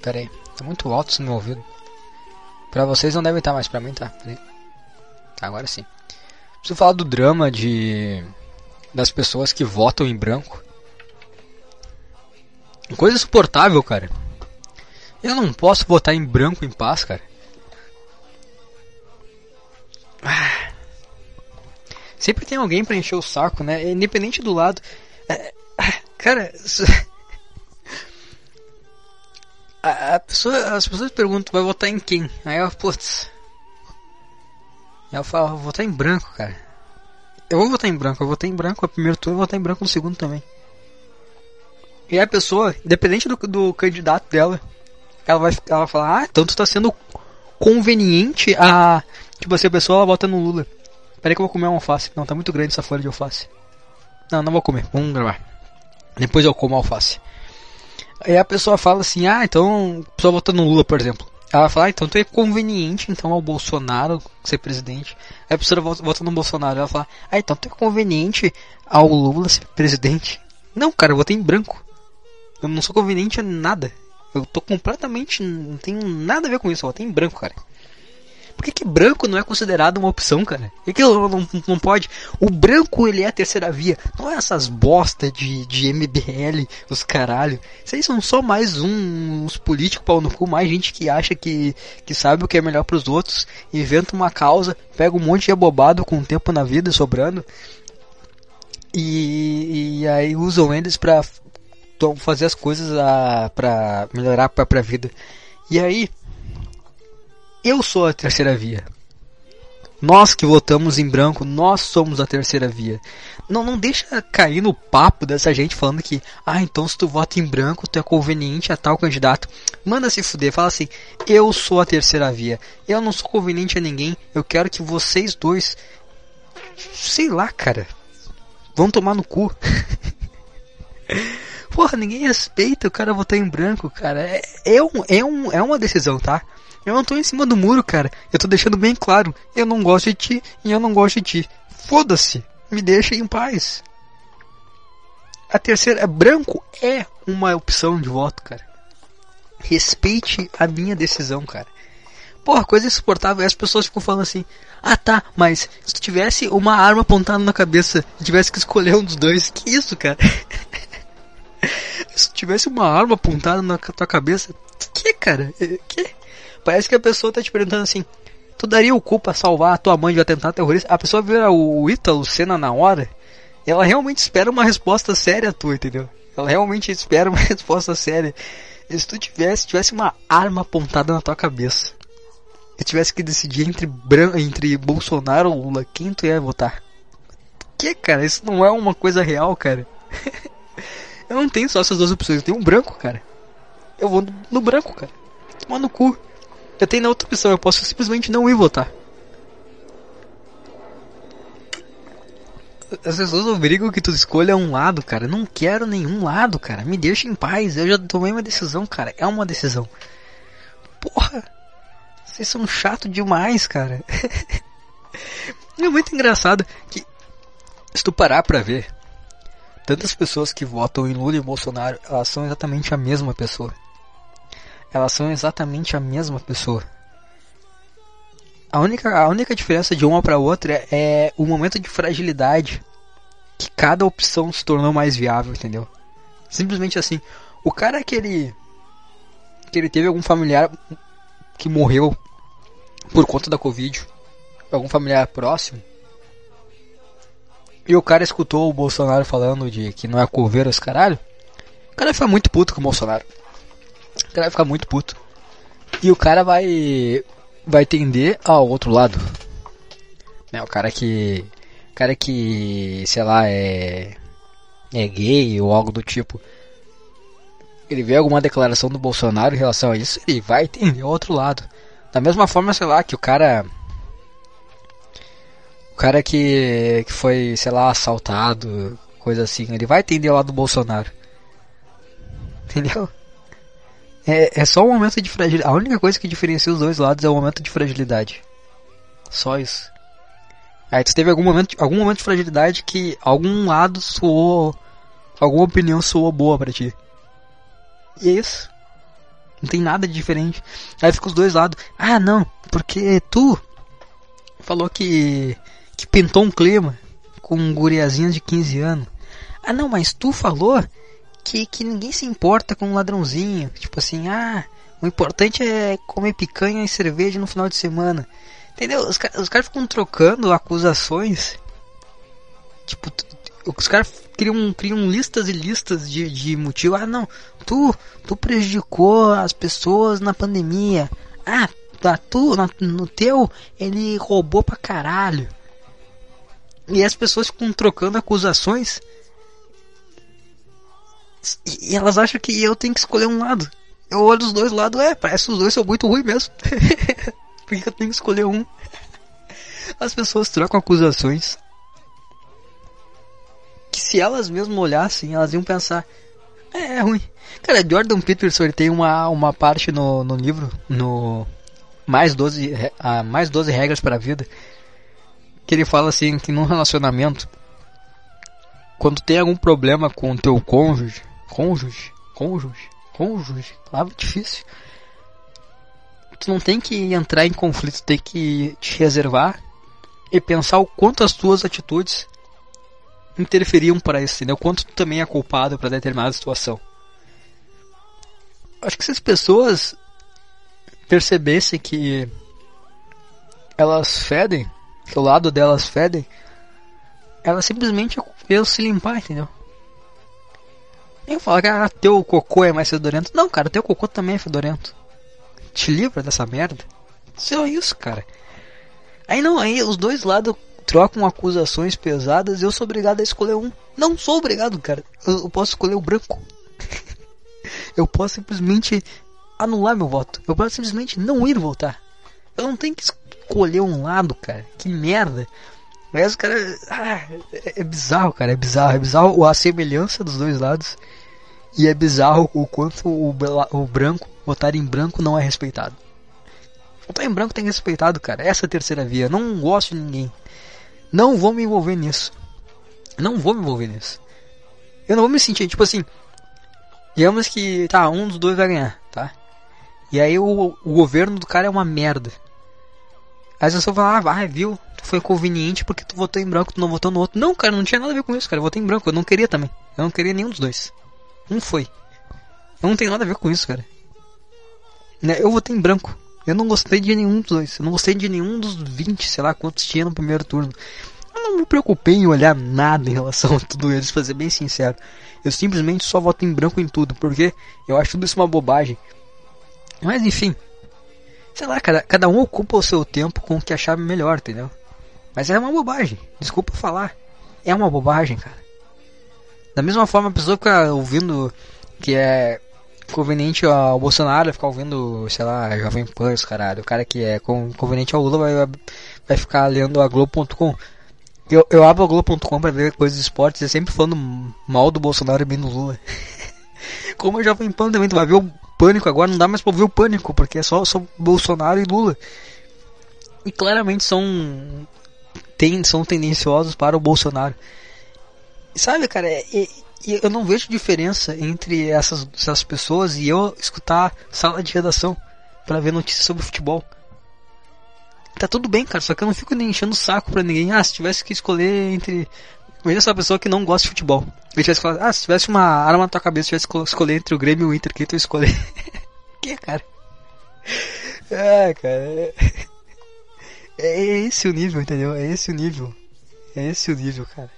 Pera aí. Tá muito alto isso no meu ouvido. Pra vocês não deve estar, mas pra mim tá. Pera aí. Agora sim. Preciso falar do drama de. Das pessoas que votam em branco. Coisa insuportável, cara. Eu não posso votar em branco em paz, cara. Ah. Sempre tem alguém pra encher o saco, né? Independente do lado. É, ah, Cara, a, a pessoa, as pessoas perguntam, vai votar em quem? Aí eu, putz. Eu falo, vou votar em branco, cara. Eu vou votar em branco, eu votei em branco no primeiro turno, eu vou votar em branco no segundo também. E a pessoa, independente do, do candidato dela, ela vai, ela vai falar, ah, então tá sendo conveniente a Tipo assim, a pessoa ela vota no Lula. Peraí que eu vou comer uma alface. Não, tá muito grande essa folha de alface. Não, não vou comer. Vamos gravar. Depois eu como a alface. Aí a pessoa fala assim, ah, então. A pessoa vota no Lula, por exemplo. Ela fala, ah, então tu é conveniente então ao Bolsonaro ser presidente. Aí a pessoa vota no Bolsonaro. Ela fala, ah, então tu é conveniente ao Lula ser presidente. Não, cara, eu votei em branco. Eu não sou conveniente a nada. Eu tô completamente. Não tenho nada a ver com isso. Eu votei em branco, cara. Por que, que branco não é considerado uma opção, cara? Por que, não, não, não pode? O branco, ele é a terceira via. Não é essas bosta de, de MBL, os caralho. Aí são só mais um, uns políticos pau no cu, mais gente que acha que, que sabe o que é melhor pros outros, inventa uma causa, pega um monte de abobado com tempo na vida sobrando. E, e aí usam eles pra fazer as coisas a, pra melhorar a própria vida. E aí, eu sou a terceira via. Nós que votamos em branco, nós somos a terceira via. Não, não deixa cair no papo dessa gente falando que, ah, então se tu vota em branco, tu é conveniente a tal candidato. Manda se fuder, fala assim, eu sou a terceira via. Eu não sou conveniente a ninguém, eu quero que vocês dois, sei lá, cara, vão tomar no cu. Porra, ninguém respeita o cara votar em branco, cara. É, é, um, é, um, é uma decisão, tá? Eu não tô em cima do muro, cara. Eu tô deixando bem claro. Eu não gosto de ti e eu não gosto de ti. Foda-se. Me deixa em paz. A terceira, branco é uma opção de voto, cara. Respeite a minha decisão, cara. Porra, coisa insuportável. As pessoas ficam falando assim: Ah tá, mas se tu tivesse uma arma apontada na cabeça e tivesse que escolher um dos dois, que isso, cara? se tu tivesse uma arma apontada na tua cabeça, que, cara? Eh, Que? Parece que a pessoa tá te perguntando assim: Tu daria o cu pra salvar a tua mãe de um atentado terrorista? A pessoa vira o Ítalo Senna na hora. Ela realmente espera uma resposta séria tua, entendeu? Ela realmente espera uma resposta séria. E se tu tivesse, tivesse uma arma apontada na tua cabeça e tivesse que decidir entre, Bran entre Bolsonaro ou Lula, quem tu ia votar? Que, cara? Isso não é uma coisa real, cara. eu não tenho só essas duas opções, eu tenho um branco, cara. Eu vou no, branco, cara. Toma no cu. Eu tenho outra opção, eu posso simplesmente não ir votar. As pessoas obrigam que tu escolha um lado, cara. Eu não quero nenhum lado, cara. Me deixa em paz. Eu já tomei uma decisão, cara. É uma decisão. Porra. Vocês são chato demais, cara. é muito engraçado que se tu parar pra ver, tantas pessoas que votam em Lula e Bolsonaro, elas são exatamente a mesma pessoa. Elas são exatamente a mesma pessoa. A única, a única diferença de uma para outra é o momento de fragilidade que cada opção se tornou mais viável, entendeu? Simplesmente assim. O cara que ele que ele teve algum familiar que morreu por conta da Covid, algum familiar próximo, e o cara escutou o Bolsonaro falando de que não é coveiro esse caralho, o cara ficar muito puto com o Bolsonaro. O cara vai ficar muito puto. E o cara vai vai tender ao outro lado. Né, o cara que o cara que, sei lá, é é gay ou algo do tipo. Ele vê alguma declaração do Bolsonaro em relação a isso, ele vai tender ao outro lado. Da mesma forma, sei lá, que o cara o cara que que foi, sei lá, assaltado, coisa assim, ele vai tender ao lado do Bolsonaro. Entendeu? É, é só um momento de fragilidade. A única coisa que diferencia os dois lados é o momento de fragilidade. Só isso. Aí tu teve algum momento, algum momento de fragilidade que algum lado soou, alguma opinião soou boa pra ti. E é isso. Não tem nada de diferente. Aí fica os dois lados. Ah, não, porque tu falou que que pintou um clima com um guriazinho de 15 anos. Ah, não, mas tu falou que, que ninguém se importa com um ladrãozinho. Tipo assim, ah, o importante é comer picanha e cerveja no final de semana. Entendeu? Os, os caras ficam trocando acusações. Tipo, os caras criam, criam listas e listas de, de motivo. Ah, não, tu, tu prejudicou as pessoas na pandemia. Ah, tá, tu, na- no teu, ele roubou pra caralho. E as pessoas ficam trocando acusações e elas acham que eu tenho que escolher um lado. Eu olho os dois lados, é, parece que os dois são muito ruins mesmo. Por que eu tenho que escolher um? As pessoas trocam acusações que se elas mesmas olhassem, elas iam pensar, é, é ruim. Cara, Jordan Peterson ele tem uma, uma parte no, no livro, no mais 12, re- ah, mais 12 regras para a vida, que ele fala assim que num relacionamento, quando tem algum problema com o teu cônjuge, cônjuge, cônjuge, cônjuge, palavra difícil, tu não tem que entrar em conflito, tem que te reservar e pensar o quanto as tuas atitudes interferiam para isso, entendeu? Quanto tu também é culpado para determinada situação. Acho que se as pessoas percebessem que elas fedem, que o lado delas fedem, elas simplesmente iam se limpar, entendeu? Nem falar que ah, teu cocô é mais fedorento. Não, cara, teu cocô também é fedorento. Te livra dessa merda. Só isso, cara. Aí não, aí os dois lados trocam acusações pesadas e eu sou obrigado a escolher um. Não sou obrigado, cara. Eu, eu posso escolher o branco. eu posso simplesmente anular meu voto. Eu posso simplesmente não ir votar. Eu não tenho que escolher um lado, cara. Que merda. Mas, cara, ah, é, é bizarro, cara. É bizarro. É bizarro a semelhança dos dois lados. E é bizarro o quanto o, o branco, votar em branco não é respeitado. Votar em branco tem respeitado, cara. Essa é terceira via. Não gosto de ninguém. Não vou me envolver nisso. Não vou me envolver nisso. Eu não vou me sentir, tipo assim. Digamos que, tá, um dos dois vai ganhar, tá? E aí o, o governo do cara é uma merda. Aí as pessoas falam, ah, vai, viu? Tu foi conveniente porque tu votou em branco, tu não votou no outro. Não, cara, não tinha nada a ver com isso, cara. Eu votei em branco, eu não queria também. Eu não queria nenhum dos dois. Um foi. Eu não tenho nada a ver com isso, cara. Né, Eu votei em branco. Eu não gostei de nenhum dos dois. Eu não gostei de nenhum dos 20, sei lá, quantos tinha no primeiro turno. Eu não me preocupei em olhar nada em relação a tudo eles, pra ser bem sincero. Eu simplesmente só voto em branco em tudo, porque eu acho tudo isso uma bobagem. Mas enfim. Sei lá, cada, cada um ocupa o seu tempo com o que achar melhor, entendeu? Mas é uma bobagem. Desculpa falar. É uma bobagem, cara. Da mesma forma, a pessoa fica ouvindo que é conveniente ao Bolsonaro ficar ouvindo, sei lá, Jovem Pan, caralho. O cara que é con- conveniente ao Lula vai, vai ficar lendo a Globo.com. Eu, eu abro a Globo.com pra ver coisas de esportes e é sempre falando mal do Bolsonaro e bem do Lula. Como a Jovem Pan também, tu vai ver o Pânico agora, não dá mais pra ver o Pânico, porque é só, só Bolsonaro e Lula. E claramente são, tem, são tendenciosos para o Bolsonaro. Sabe, cara, é- é- eu não vejo diferença entre essas, essas pessoas e eu escutar sala de redação pra ver notícias sobre futebol. Tá tudo bem, cara, só que eu não fico nem enchendo o saco pra ninguém. Ah, se tivesse que escolher entre. Veja essa pessoa que não gosta de futebol. Eu tivesse ah, se tivesse uma arma na tua cabeça, tivesse que escolher entre o Grêmio e o Inter, quem tu escolher? que, cara? É, cara. É... é esse o nível, entendeu? É esse o nível. É esse o nível, cara.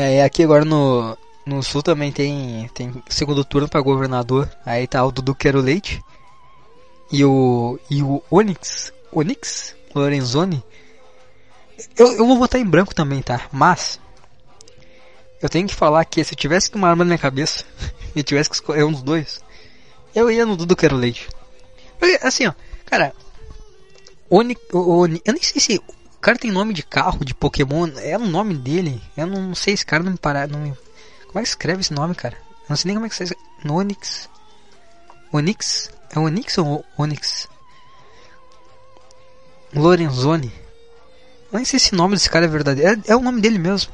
É, aqui agora no, no sul também tem, tem segundo turno pra governador. Aí tá o Dudu Quero Leite. E o, e o Onyx, Onyx Lorenzoni. Eu, eu vou votar em branco também, tá? Mas, eu tenho que falar que se eu tivesse uma arma na minha cabeça e tivesse que escolher um dos dois, eu ia no Dudu Quero Leite. Porque, assim, ó, cara, Onyx, Oni, eu nem sei se o cara tem nome de carro, de Pokémon, é o nome dele. Eu não sei, esse cara não me para, não me... Como é que escreve esse nome, cara? Eu não sei nem como é que se no Onyx. Onyx? É Onyx ou Onyx? Lorenzoni. Eu nem sei se o nome desse cara é verdadeiro. É, é o nome dele mesmo.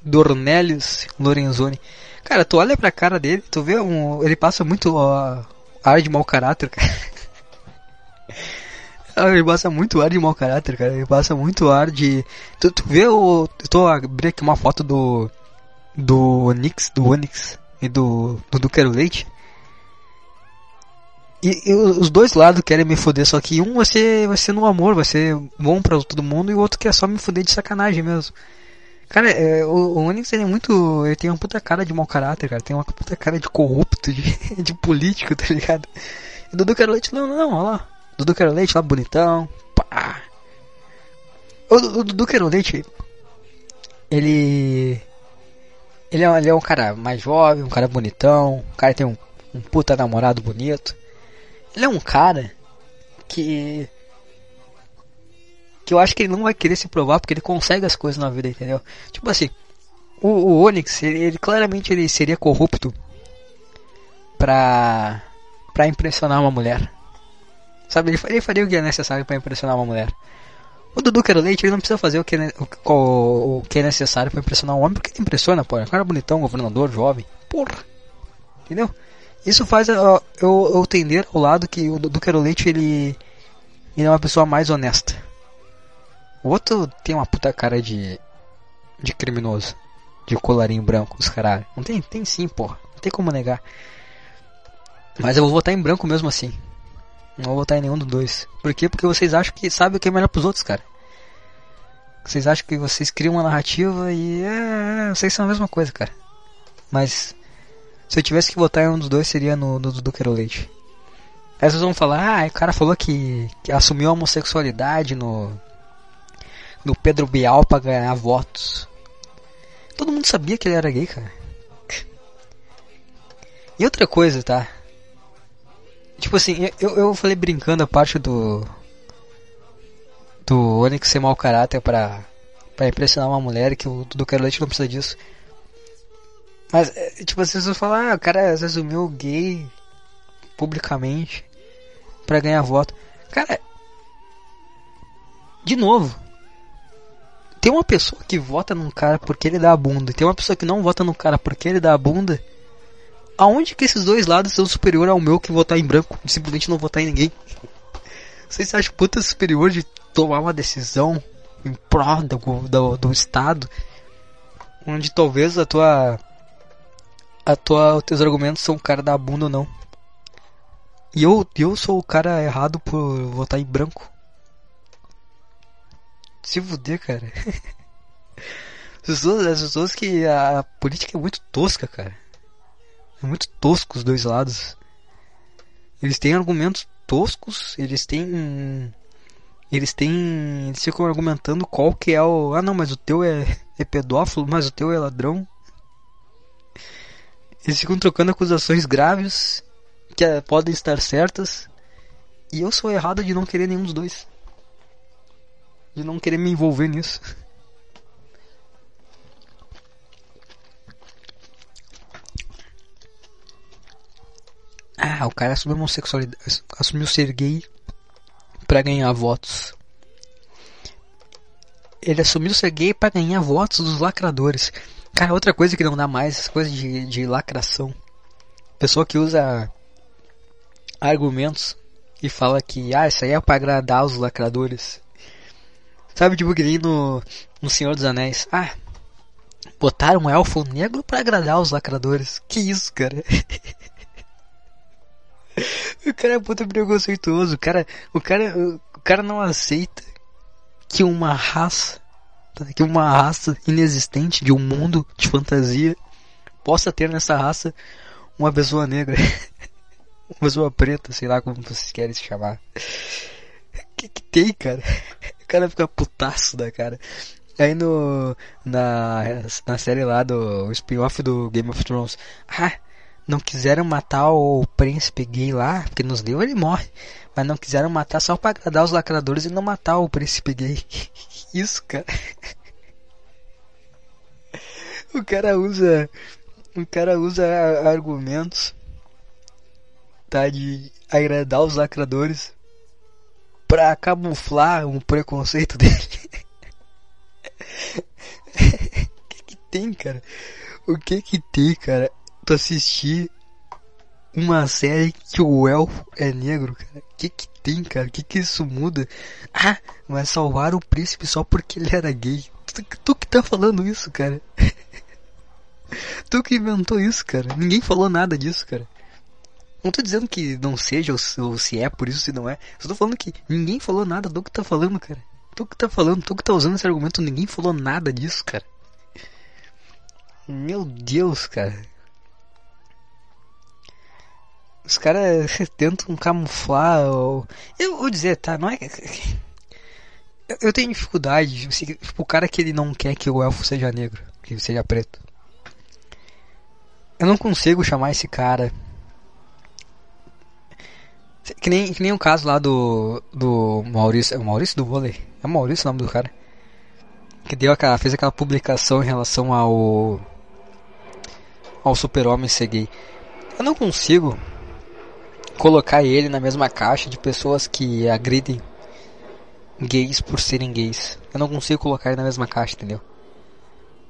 Dornelius Lorenzoni. Cara, tu olha pra cara dele, tu vê um. Ele passa muito ó, ar de mau caráter, cara. Ele passa muito ar de mau caráter, cara. Ele passa muito ar de. Tu, tu vê o. Eu tô abrindo aqui uma foto do. Do Onix, do Onix e do. Do, do Quero Leite. E, e os dois lados querem me foder, só que um vai ser, vai ser no amor, vai ser bom pra todo mundo, e o outro quer só me foder de sacanagem mesmo. Cara, é, o, o Onix ele é muito. Ele tem uma puta cara de mau caráter, cara. Tem uma puta cara de corrupto, de, de político, tá ligado? E o Dudu Quero Leite, não, não, não, olha lá. Dudu Quero Leite lá bonitão. Pá. O, o Dudu Quero Leite, ele. Ele é, ele é um cara mais jovem, um cara bonitão, um cara que tem um, um puta namorado bonito. Ele é um cara que que eu acho que ele não vai querer se provar porque ele consegue as coisas na vida, entendeu? Tipo assim, o, o Onyx, ele, ele claramente ele seria corrupto pra, pra impressionar uma mulher. Sabe, ele, ele faria o que é necessário pra impressionar uma mulher. O Dudu Quero Leite, ele não precisa fazer o que é, o, o, o que é necessário pra impressionar um homem, porque ele impressiona, pô. É cara bonitão, governador, jovem. Porra. Entendeu? Isso faz eu, eu tender lado que o Dudu Quero Leite, ele, ele é uma pessoa mais honesta. O outro tem uma puta cara de, de criminoso. De colarinho branco, os caralho. Não tem? Tem sim, porra. Não tem como negar. Mas eu vou votar em branco mesmo assim. Não vou votar em nenhum dos dois. Por quê? Porque vocês acham que sabem o que é melhor pros outros, cara. Vocês acham que vocês criam uma narrativa e é, vocês são a mesma coisa, cara. Mas se eu tivesse que votar em um dos dois seria no, no Dudu Leite. Aí vocês vão falar, ah, o cara falou que, que assumiu a homossexualidade no no Pedro Bial pra ganhar votos. Todo mundo sabia que ele era gay, cara. E outra coisa, tá? Tipo assim, eu, eu falei brincando a parte do. Do Onyx ser mau caráter pra, pra impressionar uma mulher que o do Quero Leite não precisa disso. Mas, é, tipo assim, você fala, ah, o cara se assumiu gay publicamente pra ganhar voto. Cara, de novo, tem uma pessoa que vota num cara porque ele dá a bunda, tem uma pessoa que não vota no cara porque ele dá a bunda. Aonde que esses dois lados são superior ao meu que votar em branco, de simplesmente não votar em ninguém? Vocês acham puta superior de tomar uma decisão em prol do, do, do Estado, onde talvez a tua a tua, os teus argumentos são o cara da bunda ou não. E eu, eu sou o cara errado por votar em branco. Se fuder, cara. As pessoas, as pessoas que a política é muito tosca, cara. É muito tosco os dois lados. Eles têm argumentos toscos, eles têm. Eles têm. Eles ficam argumentando qual que é o. Ah não, mas o teu é, é pedófilo, mas o teu é ladrão. Eles ficam trocando acusações graves que eh, podem estar certas. E eu sou errado de não querer nenhum dos dois. De não querer me envolver nisso. Ah, o cara assumiu homossexualidade, assumiu ser gay pra ganhar votos. Ele assumiu ser gay pra ganhar votos dos lacradores. Cara, outra coisa que não dá mais, essa coisa de, de lacração. Pessoa que usa argumentos e fala que, ah, isso aí é pra agradar os lacradores. Sabe, tipo que nem no, no Senhor dos Anéis. Ah, botaram um elfo negro pra agradar os lacradores. Que isso, cara? O cara é puta preconceituoso. O cara, o cara, o cara não aceita que uma raça, tá? que uma raça inexistente de um mundo de fantasia possa ter nessa raça uma pessoa negra, uma pessoa preta, sei lá como vocês querem se chamar. Que que tem, cara? O cara fica putaço da cara. Aí no na na série lá do spin-off do Game of Thrones, ah, não quiseram matar o príncipe gay lá, porque nos livros ele morre. Mas não quiseram matar só pra agradar os lacradores e não matar o príncipe gay. Isso, cara. O cara usa. O cara usa argumentos. Tá? De agradar os lacradores. Pra camuflar um preconceito dele. O que que tem, cara? O que que tem, cara? Tu assistir uma série que o elfo é negro, cara. Que que tem, cara? Que que isso muda? Ah, vai salvar o príncipe só porque ele era gay. Tu, tu que tá falando isso, cara. tu que inventou isso, cara. Ninguém falou nada disso, cara. Não tô dizendo que não seja ou se, ou se é por isso se não é. Só tô falando que ninguém falou nada do que tá falando, cara. Tu que tá falando, tu que tá usando esse argumento, ninguém falou nada disso, cara. Meu Deus, cara. Os caras tentam camuflar. Ou... Eu vou dizer, tá? Não é. Eu, tenho dificuldade. Tipo, o cara que ele não quer que o elfo seja negro, que seja preto. Eu não consigo chamar esse cara. Que nem, que nem o caso lá do. do Maurício. É o Maurício do vôlei? É Maurício o nome do cara? Que deu aquela, fez aquela publicação em relação ao. ao super-homem ser gay. Eu não consigo colocar ele na mesma caixa de pessoas que agridem gays por serem gays. Eu não consigo colocar ele na mesma caixa, entendeu?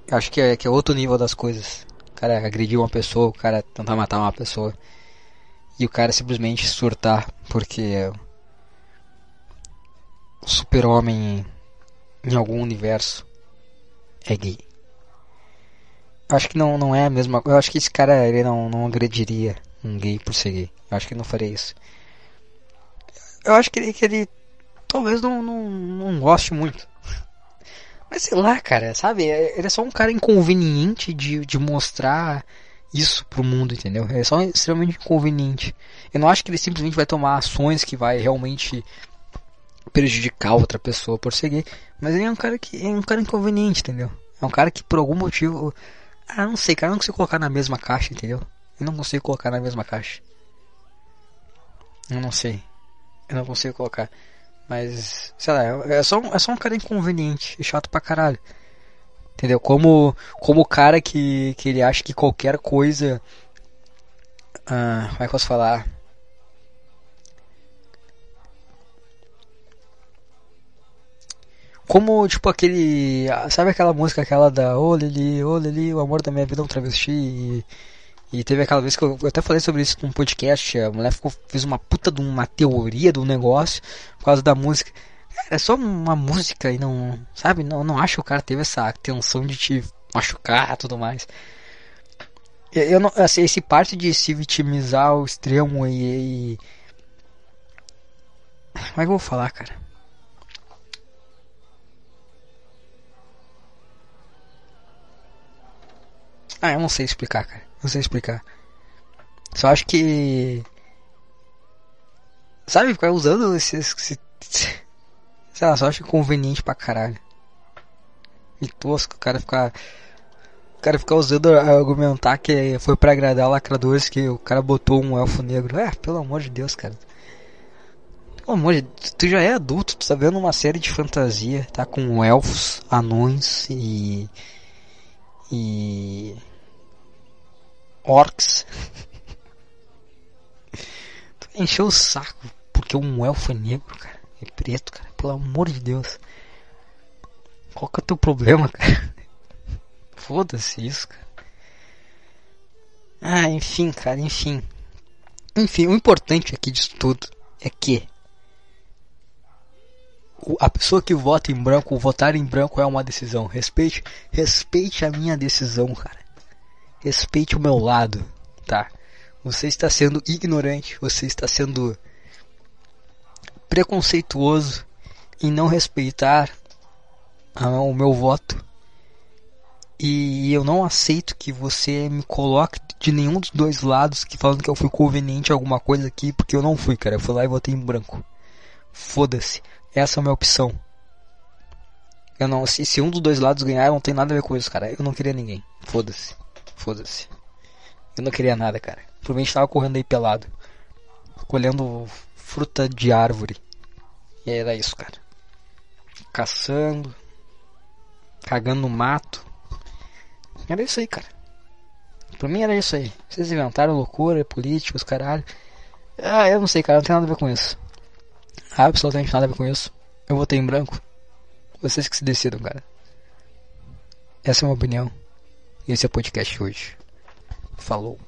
Eu acho que é, que é outro nível das coisas. O cara agredir uma pessoa, o cara tentar matar uma pessoa. E o cara simplesmente surtar porque o super-homem em algum universo é gay. Eu acho que não, não é a mesma Eu acho que esse cara ele não, não agrediria um gay por ser gay. Eu acho que ele não faria isso. Eu acho que ele, que ele talvez não, não, não goste muito. Mas sei lá, cara, sabe? Ele é só um cara inconveniente de, de mostrar isso pro mundo, entendeu? Ele é só extremamente inconveniente. Eu não acho que ele simplesmente vai tomar ações que vai realmente prejudicar outra pessoa por seguir. Mas ele é um cara que é um cara inconveniente, entendeu? É um cara que por algum motivo. Ah, não sei, cara, não consigo colocar na mesma caixa, entendeu? Eu não consigo colocar na mesma caixa. Eu não sei. Eu não consigo colocar. Mas, sei lá, é só, é só um cara inconveniente e chato pra caralho. Entendeu? Como, como o cara que, que ele acha que qualquer coisa. Ah, como é que eu posso falar? Como, tipo, aquele. Sabe aquela música, aquela da Ô Lili, ô Lili, o amor da minha vida é um travesti? E, e teve aquela vez que eu, eu até falei sobre isso num podcast. A mulher ficou, fez uma puta de uma teoria do negócio por causa da música. É só uma música e não. Sabe? Não, não acho que o cara teve essa atenção de te machucar e tudo mais. Eu não. Assim, esse parte de se vitimizar ao extremo e. e... Como é que eu vou falar, cara? Ah, eu não sei explicar, cara. Não sei explicar. Só acho que. Sabe, ficar usando esse. esse... Sei lá, só acho conveniente pra caralho. E tosco, o cara ficar. O cara ficar usando argumentar que foi pra agradar lacradores que o cara botou um elfo negro. É, pelo amor de Deus, cara. Pelo amor de Deus, tu já é adulto, tu tá vendo uma série de fantasia, tá com elfos, anões e. E orcs. tu encheu o saco porque um elfo é negro, cara. É preto, cara. Pelo amor de Deus. Qual que é o teu problema, cara? Foda-se isso, cara. Ah, enfim, cara, enfim. Enfim, o importante aqui disso tudo é que a pessoa que vota em branco, votar em branco é uma decisão. Respeite, respeite a minha decisão, cara. Respeite o meu lado, tá? Você está sendo ignorante, você está sendo preconceituoso em não respeitar o meu voto. E eu não aceito que você me coloque de nenhum dos dois lados que falando que eu fui conveniente alguma coisa aqui, porque eu não fui, cara. Eu fui lá e votei em branco. Foda-se. Essa é a minha opção. Eu não, se, se um dos dois lados ganhar, não tem nada a ver com isso, cara. Eu não queria ninguém. Foda-se. Foda-se. Eu não queria nada, cara. Provavelmente tava correndo aí pelado. Colhendo fruta de árvore. E era isso, cara. Caçando. Cagando no mato. Era isso aí, cara. Pra mim era isso aí. Vocês inventaram loucura, políticos, caralho. Ah, eu não sei, cara. Não tem nada a ver com isso. Absolutamente nada a ver com isso. Eu votei em branco. Vocês que se decidam, cara. Essa é a minha opinião. Esse é o podcast hoje. Falou.